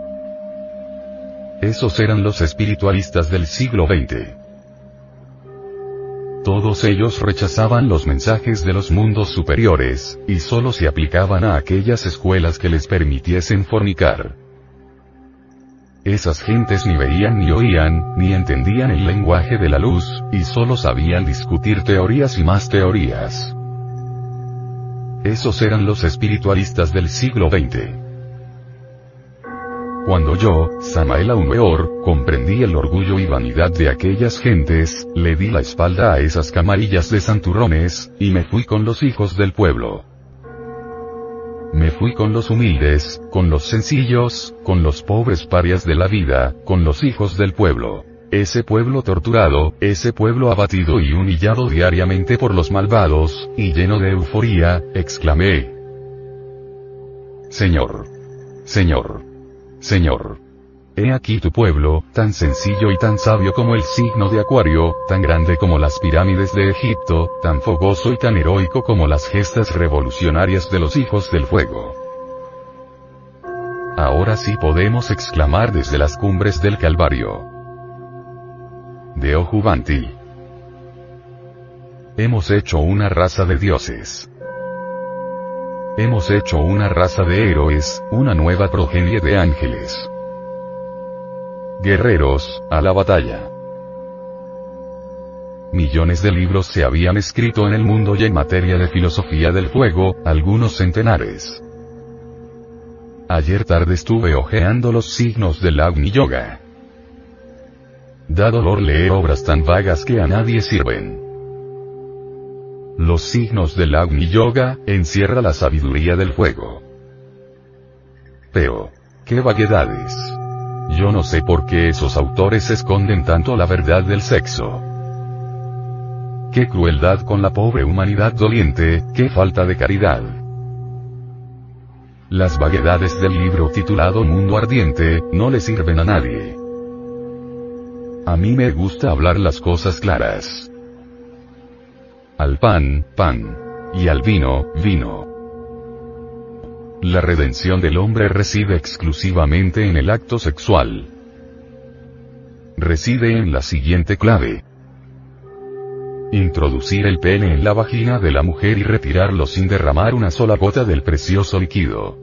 Esos eran los espiritualistas del siglo XX. Todos ellos rechazaban los mensajes de los mundos superiores, y solo se aplicaban a aquellas escuelas que les permitiesen fornicar. Esas gentes ni veían ni oían, ni entendían el lenguaje de la luz, y solo sabían discutir teorías y más teorías. Esos eran los espiritualistas del siglo XX. Cuando yo, Samael Aumeor, comprendí el orgullo y vanidad de aquellas gentes, le di la espalda a esas camarillas de santurrones, y me fui con los hijos del pueblo. Me fui con los humildes, con los sencillos, con los pobres parias de la vida, con los hijos del pueblo. Ese pueblo torturado, ese pueblo abatido y humillado diariamente por los malvados, y lleno de euforía, exclamé. Señor. Señor. Señor. He aquí tu pueblo, tan sencillo y tan sabio como el signo de Acuario, tan grande como las pirámides de Egipto, tan fogoso y tan heroico como las gestas revolucionarias de los hijos del fuego. Ahora sí podemos exclamar desde las cumbres del Calvario. De Ojubanti. Hemos hecho una raza de dioses. Hemos hecho una raza de héroes, una nueva progenie de ángeles. Guerreros, a la batalla. Millones de libros se habían escrito en el mundo y en materia de filosofía del fuego, algunos centenares. Ayer tarde estuve hojeando los signos del Agni Yoga. Da dolor leer obras tan vagas que a nadie sirven. Los signos del Agni Yoga, encierra la sabiduría del fuego. Pero, qué vaguedades. Yo no sé por qué esos autores esconden tanto la verdad del sexo. Qué crueldad con la pobre humanidad doliente, qué falta de caridad. Las vaguedades del libro titulado Mundo Ardiente, no le sirven a nadie. A mí me gusta hablar las cosas claras. Al pan, pan. Y al vino, vino. La redención del hombre reside exclusivamente en el acto sexual. Reside en la siguiente clave. Introducir el pene en la vagina de la mujer y retirarlo sin derramar una sola gota del precioso líquido.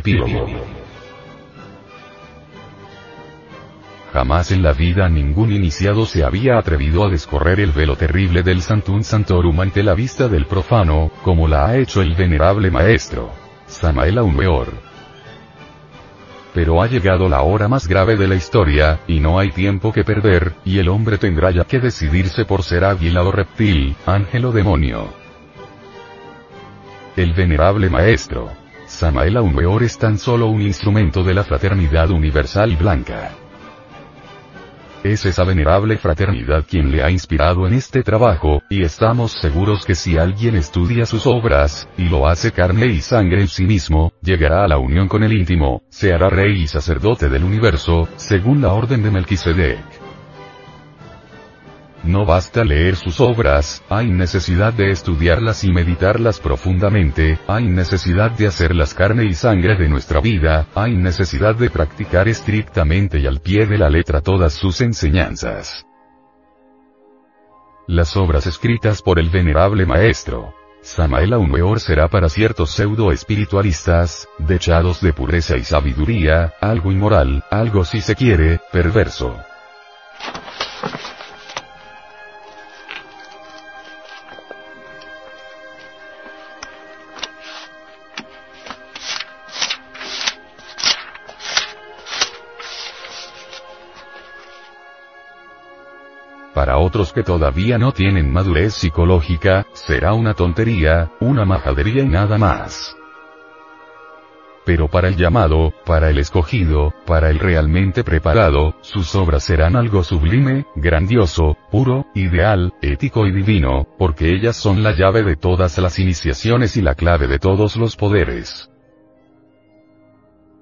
Epílogo. Jamás en la vida ningún iniciado se había atrevido a descorrer el velo terrible del Santum Santorum ante la vista del profano, como la ha hecho el venerable maestro. Samael Aumeor. Pero ha llegado la hora más grave de la historia, y no hay tiempo que perder, y el hombre tendrá ya que decidirse por ser águila o reptil, ángel o demonio. El venerable maestro, Samael Aumeor es tan solo un instrumento de la fraternidad universal blanca. Es esa venerable fraternidad quien le ha inspirado en este trabajo, y estamos seguros que si alguien estudia sus obras, y lo hace carne y sangre en sí mismo, llegará a la unión con el íntimo, se hará rey y sacerdote del universo, según la orden de Melquisedec. No basta leer sus obras, hay necesidad de estudiarlas y meditarlas profundamente, hay necesidad de hacerlas carne y sangre de nuestra vida, hay necesidad de practicar estrictamente y al pie de la letra todas sus enseñanzas. Las obras escritas por el venerable maestro, Samael Aumeor será para ciertos pseudo-espiritualistas, dechados de pureza y sabiduría, algo inmoral, algo si se quiere, perverso. Para otros que todavía no tienen madurez psicológica, será una tontería, una majadería y nada más. Pero para el llamado, para el escogido, para el realmente preparado, sus obras serán algo sublime, grandioso, puro, ideal, ético y divino, porque ellas son la llave de todas las iniciaciones y la clave de todos los poderes.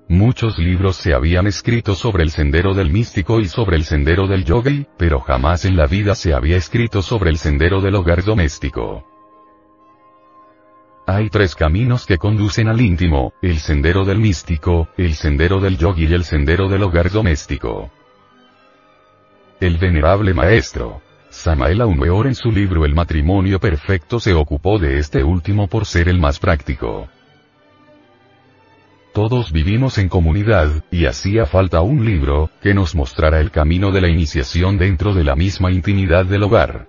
Muchos libros se habían escrito sobre el sendero del místico y sobre el sendero del yogi, pero jamás en la vida se había escrito sobre el sendero del hogar doméstico. Hay tres caminos que conducen al íntimo, el sendero del místico, el sendero del yogi y el sendero del hogar doméstico. El venerable maestro, Samael Aumeor en su libro El matrimonio perfecto se ocupó de este último por ser el más práctico. Todos vivimos en comunidad, y hacía falta un libro, que nos mostrara el camino de la iniciación dentro de la misma intimidad del hogar.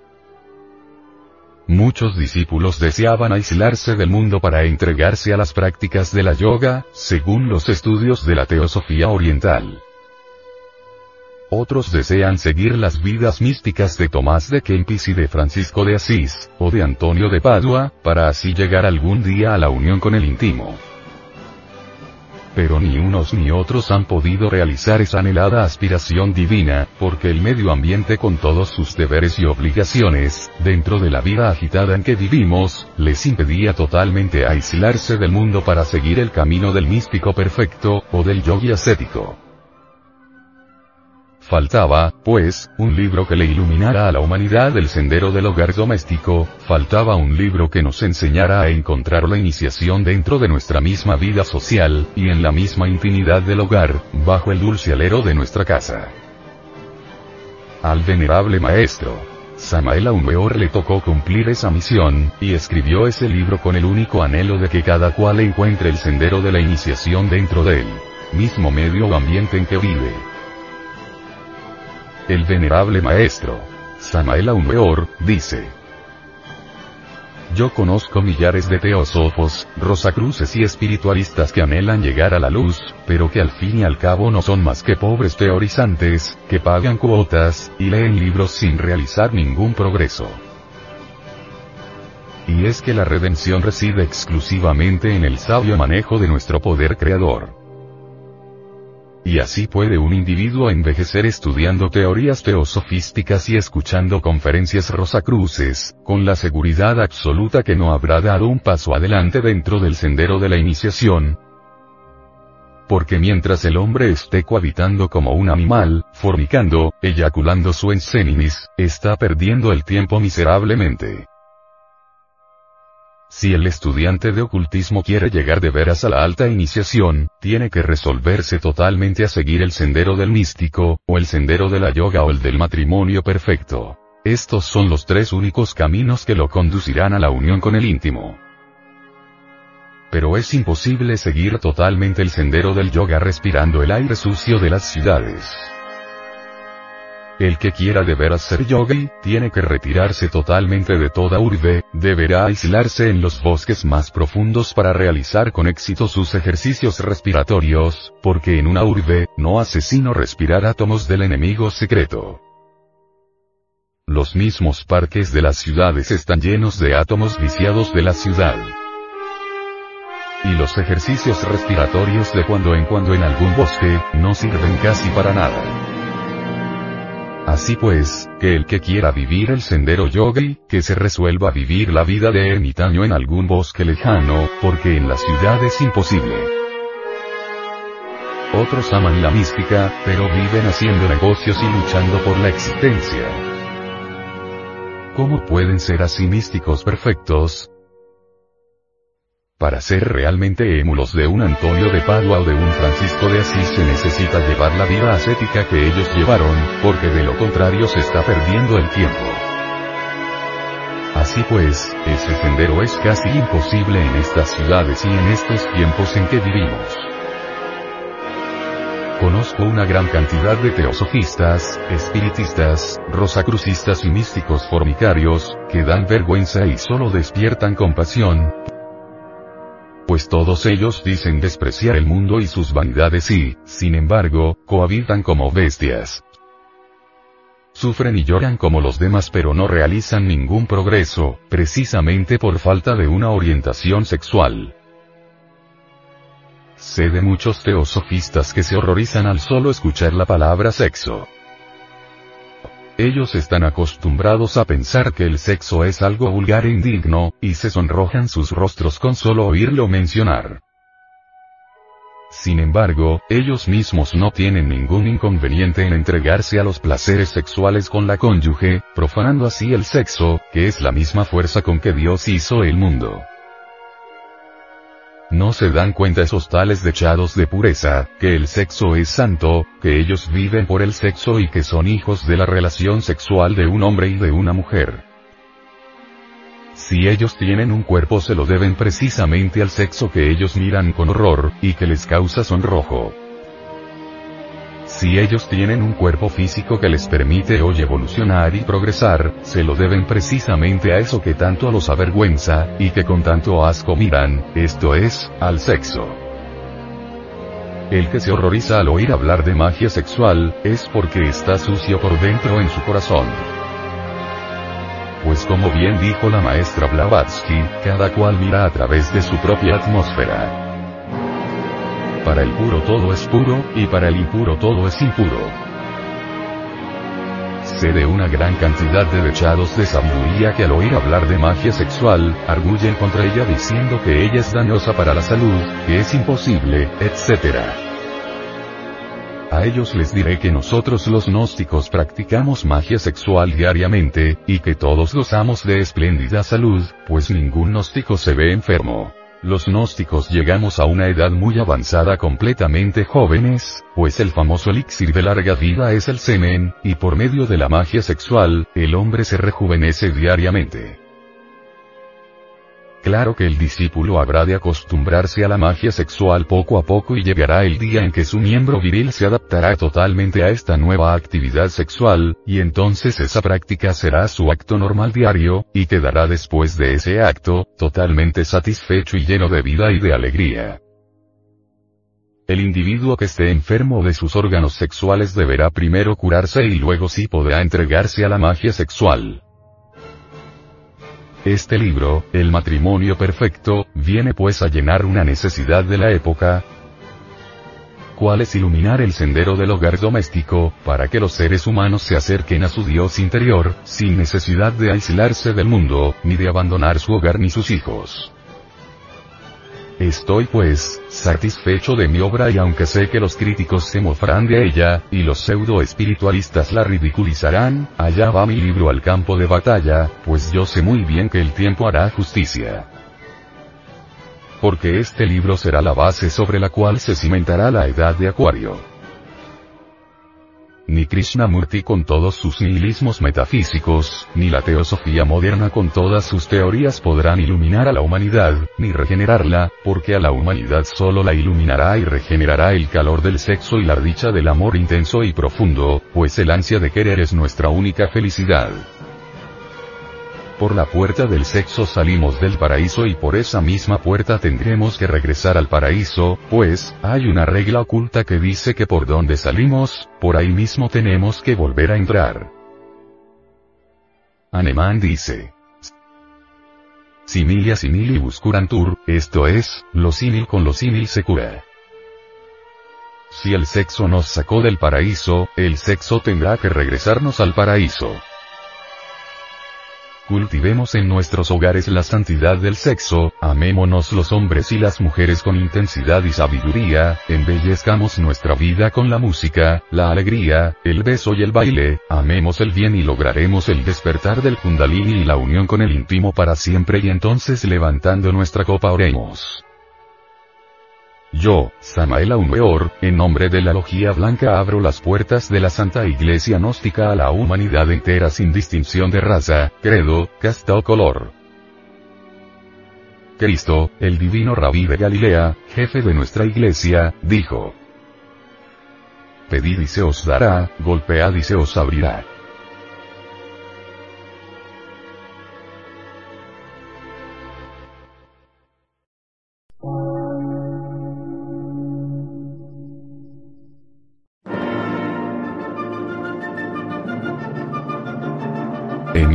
Muchos discípulos deseaban aislarse del mundo para entregarse a las prácticas de la yoga, según los estudios de la teosofía oriental. Otros desean seguir las vidas místicas de Tomás de Kempis y de Francisco de Asís, o de Antonio de Padua, para así llegar algún día a la unión con el íntimo pero ni unos ni otros han podido realizar esa anhelada aspiración divina, porque el medio ambiente con todos sus deberes y obligaciones, dentro de la vida agitada en que vivimos, les impedía totalmente aislarse del mundo para seguir el camino del místico perfecto, o del yogi ascético. Faltaba, pues, un libro que le iluminara a la humanidad el sendero del hogar doméstico, faltaba un libro que nos enseñara a encontrar la iniciación dentro de nuestra misma vida social, y en la misma intimidad del hogar, bajo el dulce alero de nuestra casa. Al venerable maestro, Samael Weor le tocó cumplir esa misión, y escribió ese libro con el único anhelo de que cada cual encuentre el sendero de la iniciación dentro del mismo medio o ambiente en que vive. El venerable maestro, Samael Weor, dice, yo conozco millares de teósofos, rosacruces y espiritualistas que anhelan llegar a la luz, pero que al fin y al cabo no son más que pobres teorizantes, que pagan cuotas, y leen libros sin realizar ningún progreso. Y es que la redención reside exclusivamente en el sabio manejo de nuestro poder creador. Y así puede un individuo envejecer estudiando teorías teosofísticas y escuchando conferencias rosacruces, con la seguridad absoluta que no habrá dado un paso adelante dentro del sendero de la iniciación. Porque mientras el hombre esté cohabitando como un animal, fornicando, eyaculando su enseninis, está perdiendo el tiempo miserablemente. Si el estudiante de ocultismo quiere llegar de veras a la alta iniciación, tiene que resolverse totalmente a seguir el sendero del místico, o el sendero de la yoga o el del matrimonio perfecto. Estos son los tres únicos caminos que lo conducirán a la unión con el íntimo. Pero es imposible seguir totalmente el sendero del yoga respirando el aire sucio de las ciudades. El que quiera de veras ser yogi, tiene que retirarse totalmente de toda urbe, deberá aislarse en los bosques más profundos para realizar con éxito sus ejercicios respiratorios, porque en una urbe, no hace sino respirar átomos del enemigo secreto. Los mismos parques de las ciudades están llenos de átomos viciados de la ciudad. Y los ejercicios respiratorios de cuando en cuando en algún bosque, no sirven casi para nada. Así pues, que el que quiera vivir el sendero yogi, que se resuelva a vivir la vida de ermitaño en algún bosque lejano, porque en la ciudad es imposible. Otros aman la mística, pero viven haciendo negocios y luchando por la existencia. ¿Cómo pueden ser así místicos perfectos? Para ser realmente émulos de un Antonio de Padua o de un Francisco de Asís se necesita llevar la vida ascética que ellos llevaron, porque de lo contrario se está perdiendo el tiempo. Así pues, ese sendero es casi imposible en estas ciudades y en estos tiempos en que vivimos. Conozco una gran cantidad de teosofistas, espiritistas, rosacrucistas y místicos formicarios, que dan vergüenza y solo despiertan compasión, pues todos ellos dicen despreciar el mundo y sus vanidades y, sin embargo, cohabitan como bestias. Sufren y lloran como los demás pero no realizan ningún progreso, precisamente por falta de una orientación sexual. Sé de muchos teosofistas que se horrorizan al solo escuchar la palabra sexo. Ellos están acostumbrados a pensar que el sexo es algo vulgar e indigno, y se sonrojan sus rostros con solo oírlo mencionar. Sin embargo, ellos mismos no tienen ningún inconveniente en entregarse a los placeres sexuales con la cónyuge, profanando así el sexo, que es la misma fuerza con que Dios hizo el mundo. No se dan cuenta esos tales dechados de pureza, que el sexo es santo, que ellos viven por el sexo y que son hijos de la relación sexual de un hombre y de una mujer. Si ellos tienen un cuerpo se lo deben precisamente al sexo que ellos miran con horror, y que les causa sonrojo. Si ellos tienen un cuerpo físico que les permite hoy evolucionar y progresar, se lo deben precisamente a eso que tanto los avergüenza, y que con tanto asco miran, esto es, al sexo. El que se horroriza al oír hablar de magia sexual, es porque está sucio por dentro en su corazón. Pues como bien dijo la maestra Blavatsky, cada cual mira a través de su propia atmósfera. Para el puro todo es puro, y para el impuro todo es impuro. Sé de una gran cantidad de dechados de sabiduría que al oír hablar de magia sexual, arguyen contra ella diciendo que ella es dañosa para la salud, que es imposible, etc. A ellos les diré que nosotros los gnósticos practicamos magia sexual diariamente, y que todos gozamos de espléndida salud, pues ningún gnóstico se ve enfermo. Los gnósticos llegamos a una edad muy avanzada completamente jóvenes, pues el famoso elixir de larga vida es el semen, y por medio de la magia sexual, el hombre se rejuvenece diariamente. Claro que el discípulo habrá de acostumbrarse a la magia sexual poco a poco y llegará el día en que su miembro viril se adaptará totalmente a esta nueva actividad sexual, y entonces esa práctica será su acto normal diario, y quedará después de ese acto, totalmente satisfecho y lleno de vida y de alegría. El individuo que esté enfermo de sus órganos sexuales deberá primero curarse y luego sí podrá entregarse a la magia sexual. Este libro, El matrimonio perfecto, viene pues a llenar una necesidad de la época, cuál es iluminar el sendero del hogar doméstico, para que los seres humanos se acerquen a su Dios interior, sin necesidad de aislarse del mundo, ni de abandonar su hogar ni sus hijos. Estoy pues, satisfecho de mi obra y aunque sé que los críticos se mofarán de ella, y los pseudo espiritualistas la ridiculizarán, allá va mi libro al campo de batalla, pues yo sé muy bien que el tiempo hará justicia. Porque este libro será la base sobre la cual se cimentará la edad de Acuario ni Krishnamurti con todos sus nihilismos metafísicos, ni la teosofía moderna con todas sus teorías podrán iluminar a la humanidad, ni regenerarla, porque a la humanidad solo la iluminará y regenerará el calor del sexo y la dicha del amor intenso y profundo, pues el ansia de querer es nuestra única felicidad. Por la puerta del sexo salimos del paraíso y por esa misma puerta tendremos que regresar al paraíso, pues, hay una regla oculta que dice que por donde salimos, por ahí mismo tenemos que volver a entrar. Anemán dice. Similia simili buscurantur, esto es, lo símil con lo símil se cura. Si el sexo nos sacó del paraíso, el sexo tendrá que regresarnos al paraíso. Cultivemos en nuestros hogares la santidad del sexo, amémonos los hombres y las mujeres con intensidad y sabiduría, embellezcamos nuestra vida con la música, la alegría, el beso y el baile, amemos el bien y lograremos el despertar del kundalini y la unión con el íntimo para siempre y entonces levantando nuestra copa oremos. Yo, Samael Aumeor, en nombre de la Logía Blanca abro las puertas de la Santa Iglesia Gnóstica a la humanidad entera sin distinción de raza, credo, casta o color. Cristo, el divino rabí de Galilea, jefe de nuestra iglesia, dijo. Pedid y se os dará, golpead y se os abrirá.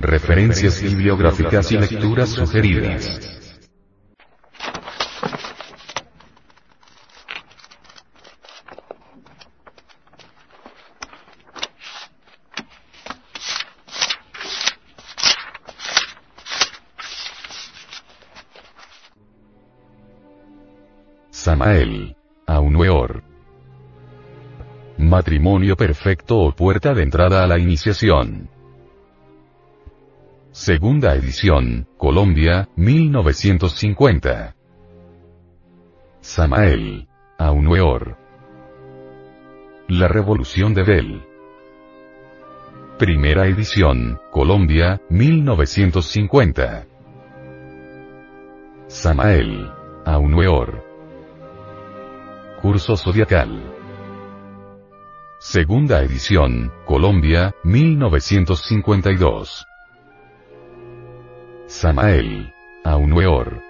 Referencias bibliográficas y lecturas sugeridas. Samael. Aunueor. Matrimonio perfecto o puerta de entrada a la iniciación. Segunda edición, Colombia, 1950. Samael. Aunueor. La Revolución de Bell. Primera edición, Colombia, 1950. Samael. Aunueor. Curso Zodiacal. Segunda edición, Colombia, 1952. Samael. Aunueor.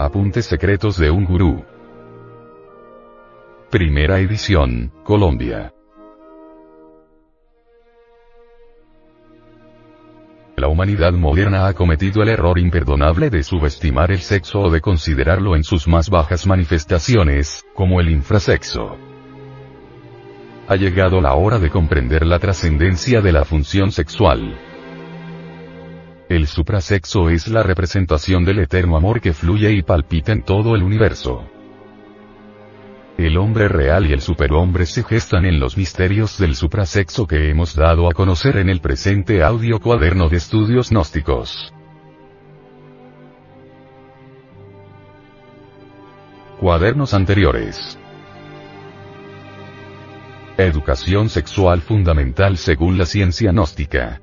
Apuntes secretos de un gurú. Primera edición, Colombia. La humanidad moderna ha cometido el error imperdonable de subestimar el sexo o de considerarlo en sus más bajas manifestaciones, como el infrasexo. Ha llegado la hora de comprender la trascendencia de la función sexual. El suprasexo es la representación del eterno amor que fluye y palpita en todo el universo. El hombre real y el superhombre se gestan en los misterios del suprasexo que hemos dado a conocer en el presente audio cuaderno de estudios gnósticos. Cuadernos anteriores. Educación sexual fundamental según la ciencia gnóstica.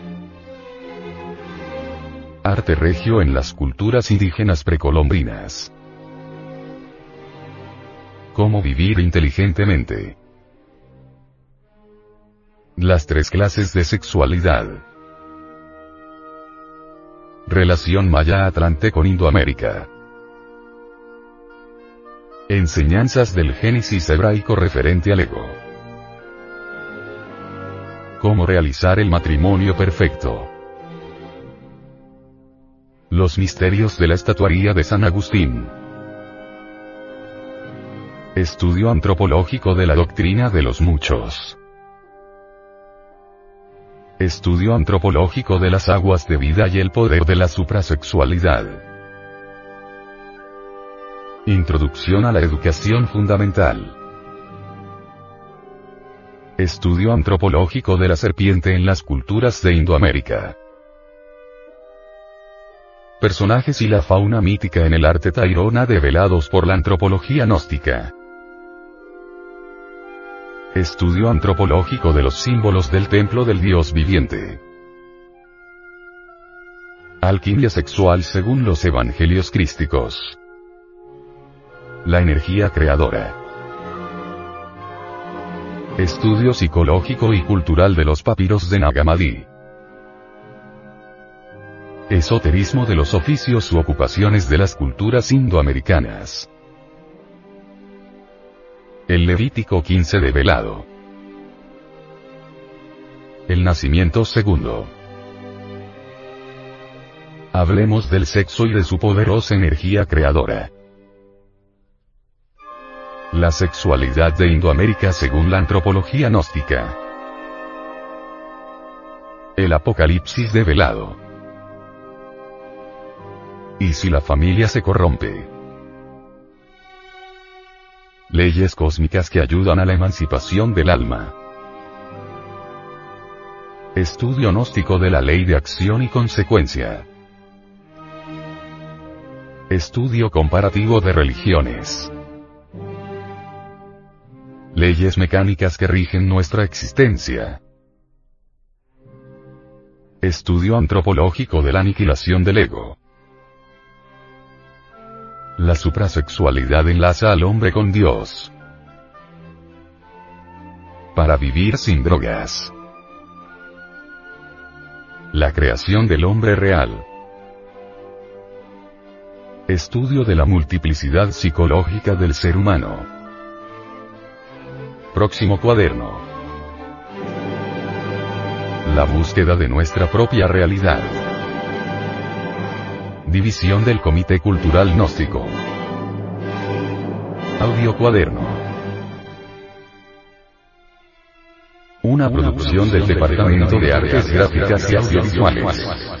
Arte regio en las culturas indígenas precolombinas. Cómo vivir inteligentemente. Las tres clases de sexualidad. Relación Maya-Atlante con Indoamérica. Enseñanzas del Génesis hebraico referente al ego. Cómo realizar el matrimonio perfecto. Los misterios de la estatuaría de San Agustín. Estudio antropológico de la doctrina de los muchos. Estudio antropológico de las aguas de vida y el poder de la suprasexualidad. Introducción a la educación fundamental. Estudio antropológico de la serpiente en las culturas de Indoamérica. Personajes y la fauna mítica en el arte tairona develados por la antropología gnóstica. Estudio antropológico de los símbolos del templo del Dios viviente. Alquimia sexual según los evangelios crísticos. La energía creadora. Estudio psicológico y cultural de los papiros de Nagamadi. Esoterismo de los oficios u ocupaciones de las culturas indoamericanas. El Levítico 15 de velado. El nacimiento segundo. Hablemos del sexo y de su poderosa energía creadora. La sexualidad de Indoamérica según la antropología gnóstica. El apocalipsis de velado. ¿Y si la familia se corrompe? Leyes cósmicas que ayudan a la emancipación del alma. Estudio gnóstico de la ley de acción y consecuencia. Estudio comparativo de religiones. Leyes mecánicas que rigen nuestra existencia. Estudio antropológico de la aniquilación del ego. La suprasexualidad enlaza al hombre con Dios. Para vivir sin drogas. La creación del hombre real. Estudio de la multiplicidad psicológica del ser humano. Próximo cuaderno. La búsqueda de nuestra propia realidad. División del Comité Cultural Gnóstico. Audio Cuaderno. Una producción del Departamento de Artes Gráficas y Audiovisuales.